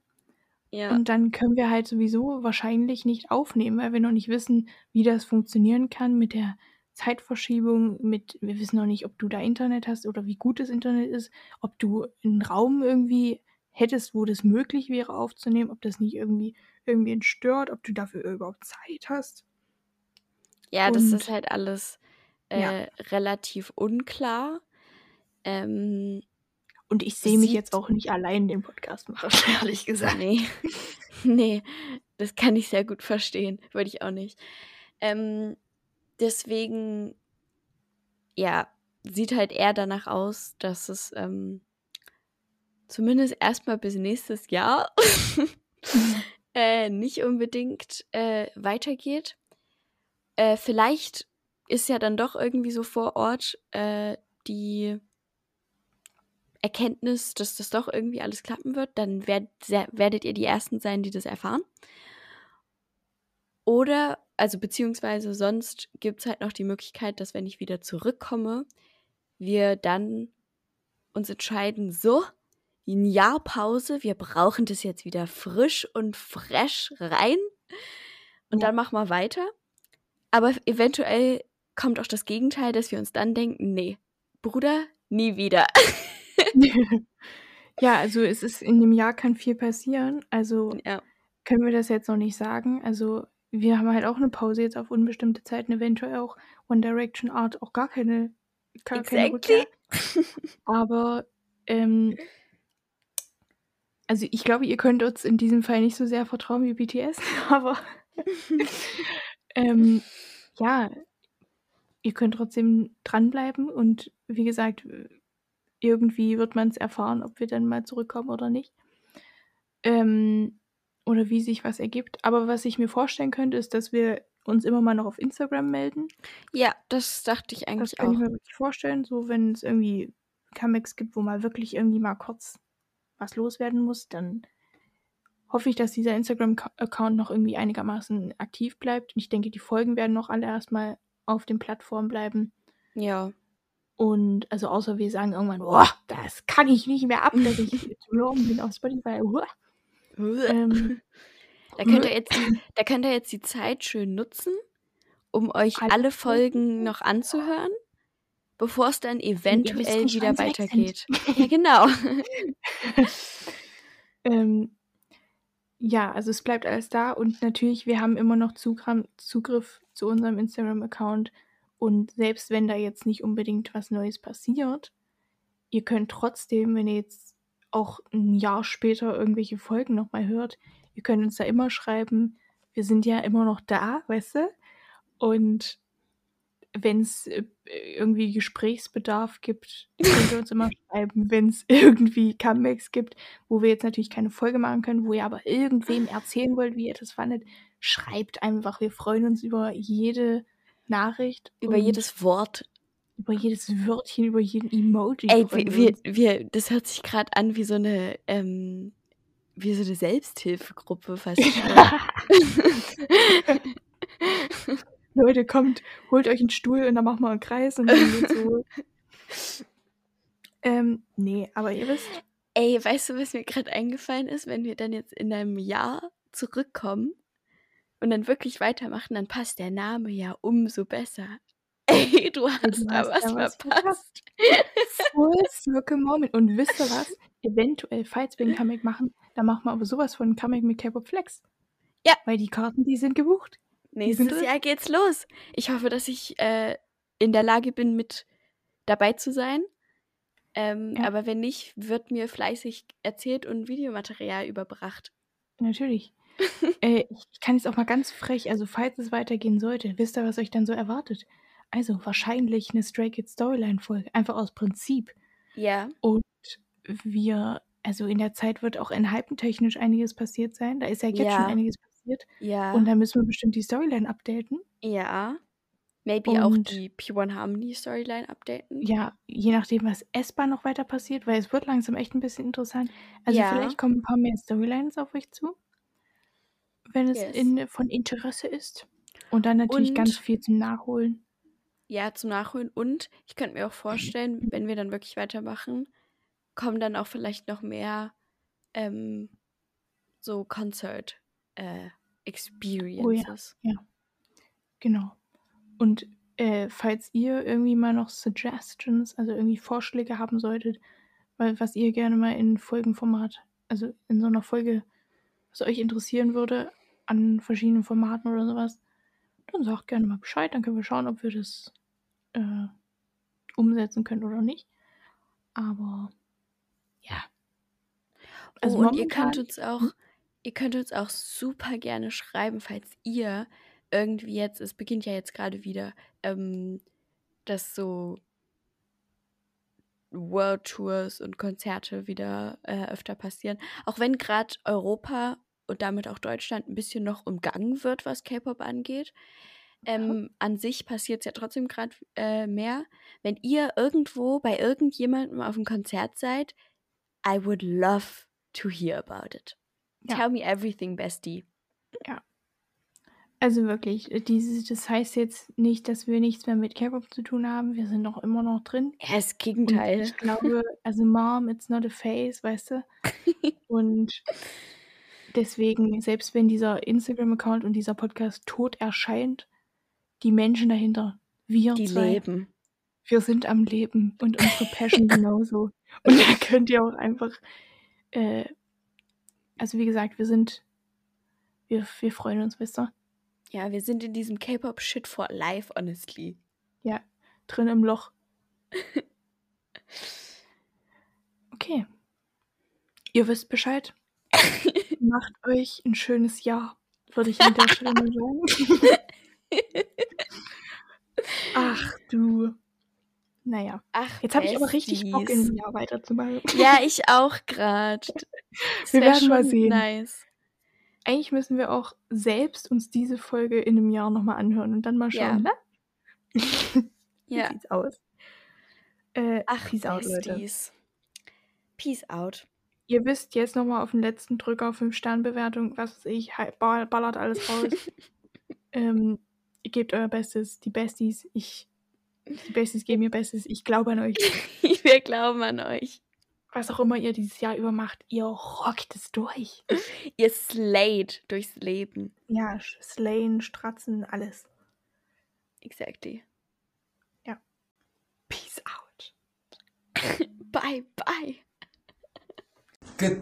S2: Ja,
S1: Und dann können wir halt sowieso wahrscheinlich nicht aufnehmen, weil wir noch nicht wissen, wie das funktionieren kann mit der Zeitverschiebung, mit, wir wissen noch nicht, ob du da Internet hast oder wie gut das Internet ist, ob du einen Raum irgendwie hättest, wo das möglich wäre aufzunehmen, ob das nicht irgendwie irgendwen stört, ob du dafür überhaupt Zeit hast.
S2: ja, das
S1: und-
S2: ist halt alles äh,
S1: Ja.
S2: relativ unklar. Ähm,
S1: Und ich sehe mich jetzt auch nicht allein den Podcast machen, *laughs* ehrlich gesagt.
S2: nee, *laughs* nee, das kann ich sehr gut verstehen. Würde ich auch nicht. Ähm, deswegen, ja, sieht halt eher danach aus, dass es ähm, zumindest erstmal bis nächstes Jahr *laughs* äh, nicht unbedingt äh, weitergeht. Äh, vielleicht ist ja dann doch irgendwie so vor Ort äh, die Erkenntnis, dass das doch irgendwie alles klappen wird. Dann werd, werdet ihr die Ersten sein, die das erfahren. Oder, also beziehungsweise sonst gibt es halt noch die Möglichkeit, dass wenn ich wieder zurückkomme, wir dann uns entscheiden, so, ein Jahr Pause, wir brauchen das jetzt wieder frisch und fresh rein. Und
S1: Ja.
S2: dann machen wir weiter. Aber eventuell kommt auch das Gegenteil, dass wir uns dann denken, nee, Bruder, nie wieder. *laughs*
S1: ja, also es ist in dem Jahr kann viel passieren. Also
S2: ja.
S1: können wir das jetzt noch nicht sagen. Also wir haben halt auch eine Pause jetzt auf unbestimmte Zeit und eventuell auch One Direction Art auch gar keine, gar keine
S2: Exactly.
S1: Rückkehr. Aber ähm, also ich glaube, ihr könnt uns in diesem Fall nicht so sehr vertrauen wie BTS, *laughs* aber *laughs* ähm, ja, ihr könnt trotzdem dranbleiben und wie gesagt, irgendwie wird man es erfahren, ob wir dann mal zurückkommen oder nicht. Ähm, oder wie sich was ergibt. Aber was ich mir vorstellen könnte, ist, dass wir uns immer mal noch auf Instagram melden.
S2: Ja, das dachte ich
S1: Das
S2: eigentlich
S1: kann ich
S2: auch.
S1: mir wirklich vorstellen, so wenn es irgendwie Comebacks gibt, wo mal wirklich irgendwie mal kurz was loswerden muss, dann hoffe ich, dass dieser Instagram-Account noch irgendwie einigermaßen aktiv bleibt. Und ich denke, die Folgen werden noch alle erstmal auf den Plattformen bleiben.
S2: Ja.
S1: Und also außer wir sagen irgendwann, boah, das kann ich nicht mehr ab, dass ich *laughs* zu hören bin auf Spotify. Ähm, *laughs*
S2: Da könnt ihr jetzt die, *laughs* da könnt ihr jetzt die Zeit schön nutzen, um euch
S1: Alle
S2: alle
S1: Folgen?
S2: Noch anzuhören, bevor es dann eventuell wieder weitergeht. Ja, genau.
S1: ähm, ja, also es bleibt alles da und natürlich, wir haben immer noch Zugram Zugriff zu unserem Instagram-Account. Und selbst wenn da jetzt nicht unbedingt was Neues passiert, ihr könnt trotzdem, wenn ihr jetzt auch ein Jahr später irgendwelche Folgen nochmal hört, ihr könnt uns da immer schreiben, wir sind ja immer noch da, weißt du? Und wenn es äh, irgendwie Gesprächsbedarf gibt, könnt ihr uns immer *laughs* schreiben, wenn es irgendwie Comebacks gibt, wo wir jetzt natürlich keine Folge machen können, wo ihr aber irgendwem erzählen wollt, wie ihr das fandet, schreibt einfach. Wir freuen uns über jede Nachricht.
S2: Über jedes Wort.
S1: über jedes Wörtchen, über jeden Emoji.
S2: Ey, wir,
S1: wir
S2: wir, das hört sich gerade an wie so eine, ähm, wie so eine Selbsthilfegruppe fast. *laughs* *laughs*
S1: Leute, kommt, holt euch einen Stuhl und dann machen wir einen Kreis und dann geht's *laughs* so. ähm, nee, aber ihr wisst,
S2: Ey, weißt du, was mir gerade eingefallen ist, wenn wir dann jetzt in einem Jahr zurückkommen und dann wirklich weitermachen, dann passt der Name ja umso besser. *laughs* Ey, du hast da was
S1: da was
S2: verpasst.
S1: Full Circle Moment. Und wisst ihr was? Eventuell, falls wir ein Comic machen, dann machen wir aber sowas von Comic mit K-Pop Flex.
S2: Ja.
S1: Weil die Karten, die sind gebucht.
S2: Nächstes
S1: drin.
S2: Jahr geht's los. Ich hoffe, dass ich äh, in der Lage bin, mit dabei zu sein. Ähm,
S1: Ja.
S2: Aber wenn nicht, wird mir fleißig erzählt und Videomaterial überbracht.
S1: Natürlich. *laughs* äh, ich, ich kann jetzt auch mal ganz frech, also falls es weitergehen sollte, wisst ihr, was euch dann so erwartet? Also wahrscheinlich eine Stray Kids Storyline-Folge, einfach aus Prinzip.
S2: Ja.
S1: Und wir also in der Zeit wird auch technisch einiges passiert sein. Da ist ja jetzt schon
S2: Ja.
S1: einiges passiert.
S2: Ja.
S1: Und da müssen wir bestimmt die Storyline updaten.
S2: ja. Maybe auch
S1: Und-
S2: die P1 Harmony Storyline updaten.
S1: Ja, je nachdem, was S-Bahn noch weiter passiert, weil es wird langsam echt ein bisschen interessant. Also
S2: Ja.
S1: vielleicht kommen ein paar mehr Storylines auf euch zu, wenn es
S2: Yes.
S1: in, von Interesse ist. Und dann natürlich
S2: Und-
S1: ganz viel zum Nachholen.
S2: Ja, zum Nachholen. Und ich könnte mir auch vorstellen, *clears throat* wenn wir dann wirklich weitermachen, kommen dann auch vielleicht noch mehr ähm, so Concert äh, Experiences.
S1: Genau. Und äh, falls ihr irgendwie mal noch Suggestions, also irgendwie Vorschläge haben solltet, weil was ihr gerne mal in Folgenformat, also in so einer Folge, was euch interessieren würde, an verschiedenen Formaten oder sowas, dann sagt gerne mal Bescheid, dann können wir schauen, ob wir das äh, umsetzen können oder nicht. Aber ja. Also
S2: oh, und ihr könnt uns auch, ihr könnt uns auch super gerne schreiben, falls ihr irgendwie jetzt, es beginnt ja jetzt gerade wieder, ähm, dass so World Tours und Konzerte wieder äh, öfter passieren. Auch wenn gerade Europa und damit auch Deutschland ein bisschen noch umgangen wird, was K-Pop angeht. Ähm, an sich passiert es ja trotzdem gerade äh, mehr. Wenn ihr irgendwo bei irgendjemandem auf einem Konzert seid, I would love to hear about it.
S1: Ja.
S2: Tell me everything, Bestie.
S1: Also wirklich, äh, dieses, das heißt jetzt nicht, dass wir nichts mehr mit K-Pop zu tun haben. Wir sind noch immer noch drin.
S2: Ja, das
S1: Und
S2: Gegenteil.
S1: ich glaube, *laughs* also Mom, it's not a face, weißt du? Und deswegen, selbst wenn dieser Instagram-Account und dieser Podcast tot erscheint, die Menschen dahinter, wir
S2: Die
S1: zwei,
S2: leben.
S1: wir sind am Leben und unsere Passion *laughs* genauso. Und da könnt ihr auch einfach, äh, also wie gesagt, wir sind, wir, wir freuen uns, wisst ihr?
S2: Ja, wir sind in diesem K-Pop-Shit for life, honestly.
S1: Ja, drin im Loch. *laughs* Okay. Ihr wisst Bescheid. *laughs* Macht euch ein schönes Jahr, würde ich an der Stelle mal sagen. *laughs* Ach du. Naja,
S2: Ach,
S1: jetzt habe ich aber richtig Bock, in einem Jahr weiterzumachen.
S2: Ja, ich auch gerade.
S1: Wir werden mal sehen.
S2: Nice.
S1: Eigentlich müssen wir auch selbst uns diese Folge in einem Jahr nochmal anhören und dann mal
S2: Ja.
S1: schauen, ne? *laughs* Wie
S2: Ja.
S1: sieht's aus? Äh,
S2: Ach,
S1: peace out, Leute.
S2: Besties. Peace out.
S1: Ihr wisst jetzt nochmal auf den letzten Drücker 5-Sterne-Bewertung, was weiß ich, ballert alles raus. *laughs* ähm, ihr gebt euer Bestes, die Besties, ich, die Besties geben ihr Bestes, ich glaube an euch. *laughs*
S2: Wir glauben an euch.
S1: Was auch immer ihr dieses Jahr über macht, ihr rockt es durch. *laughs*
S2: Ihr slayed durchs Leben.
S1: Ja, Slayen, Stratzen, alles.
S2: Exactly.
S1: Peace out. *laughs*
S2: Bye, bye.
S6: Good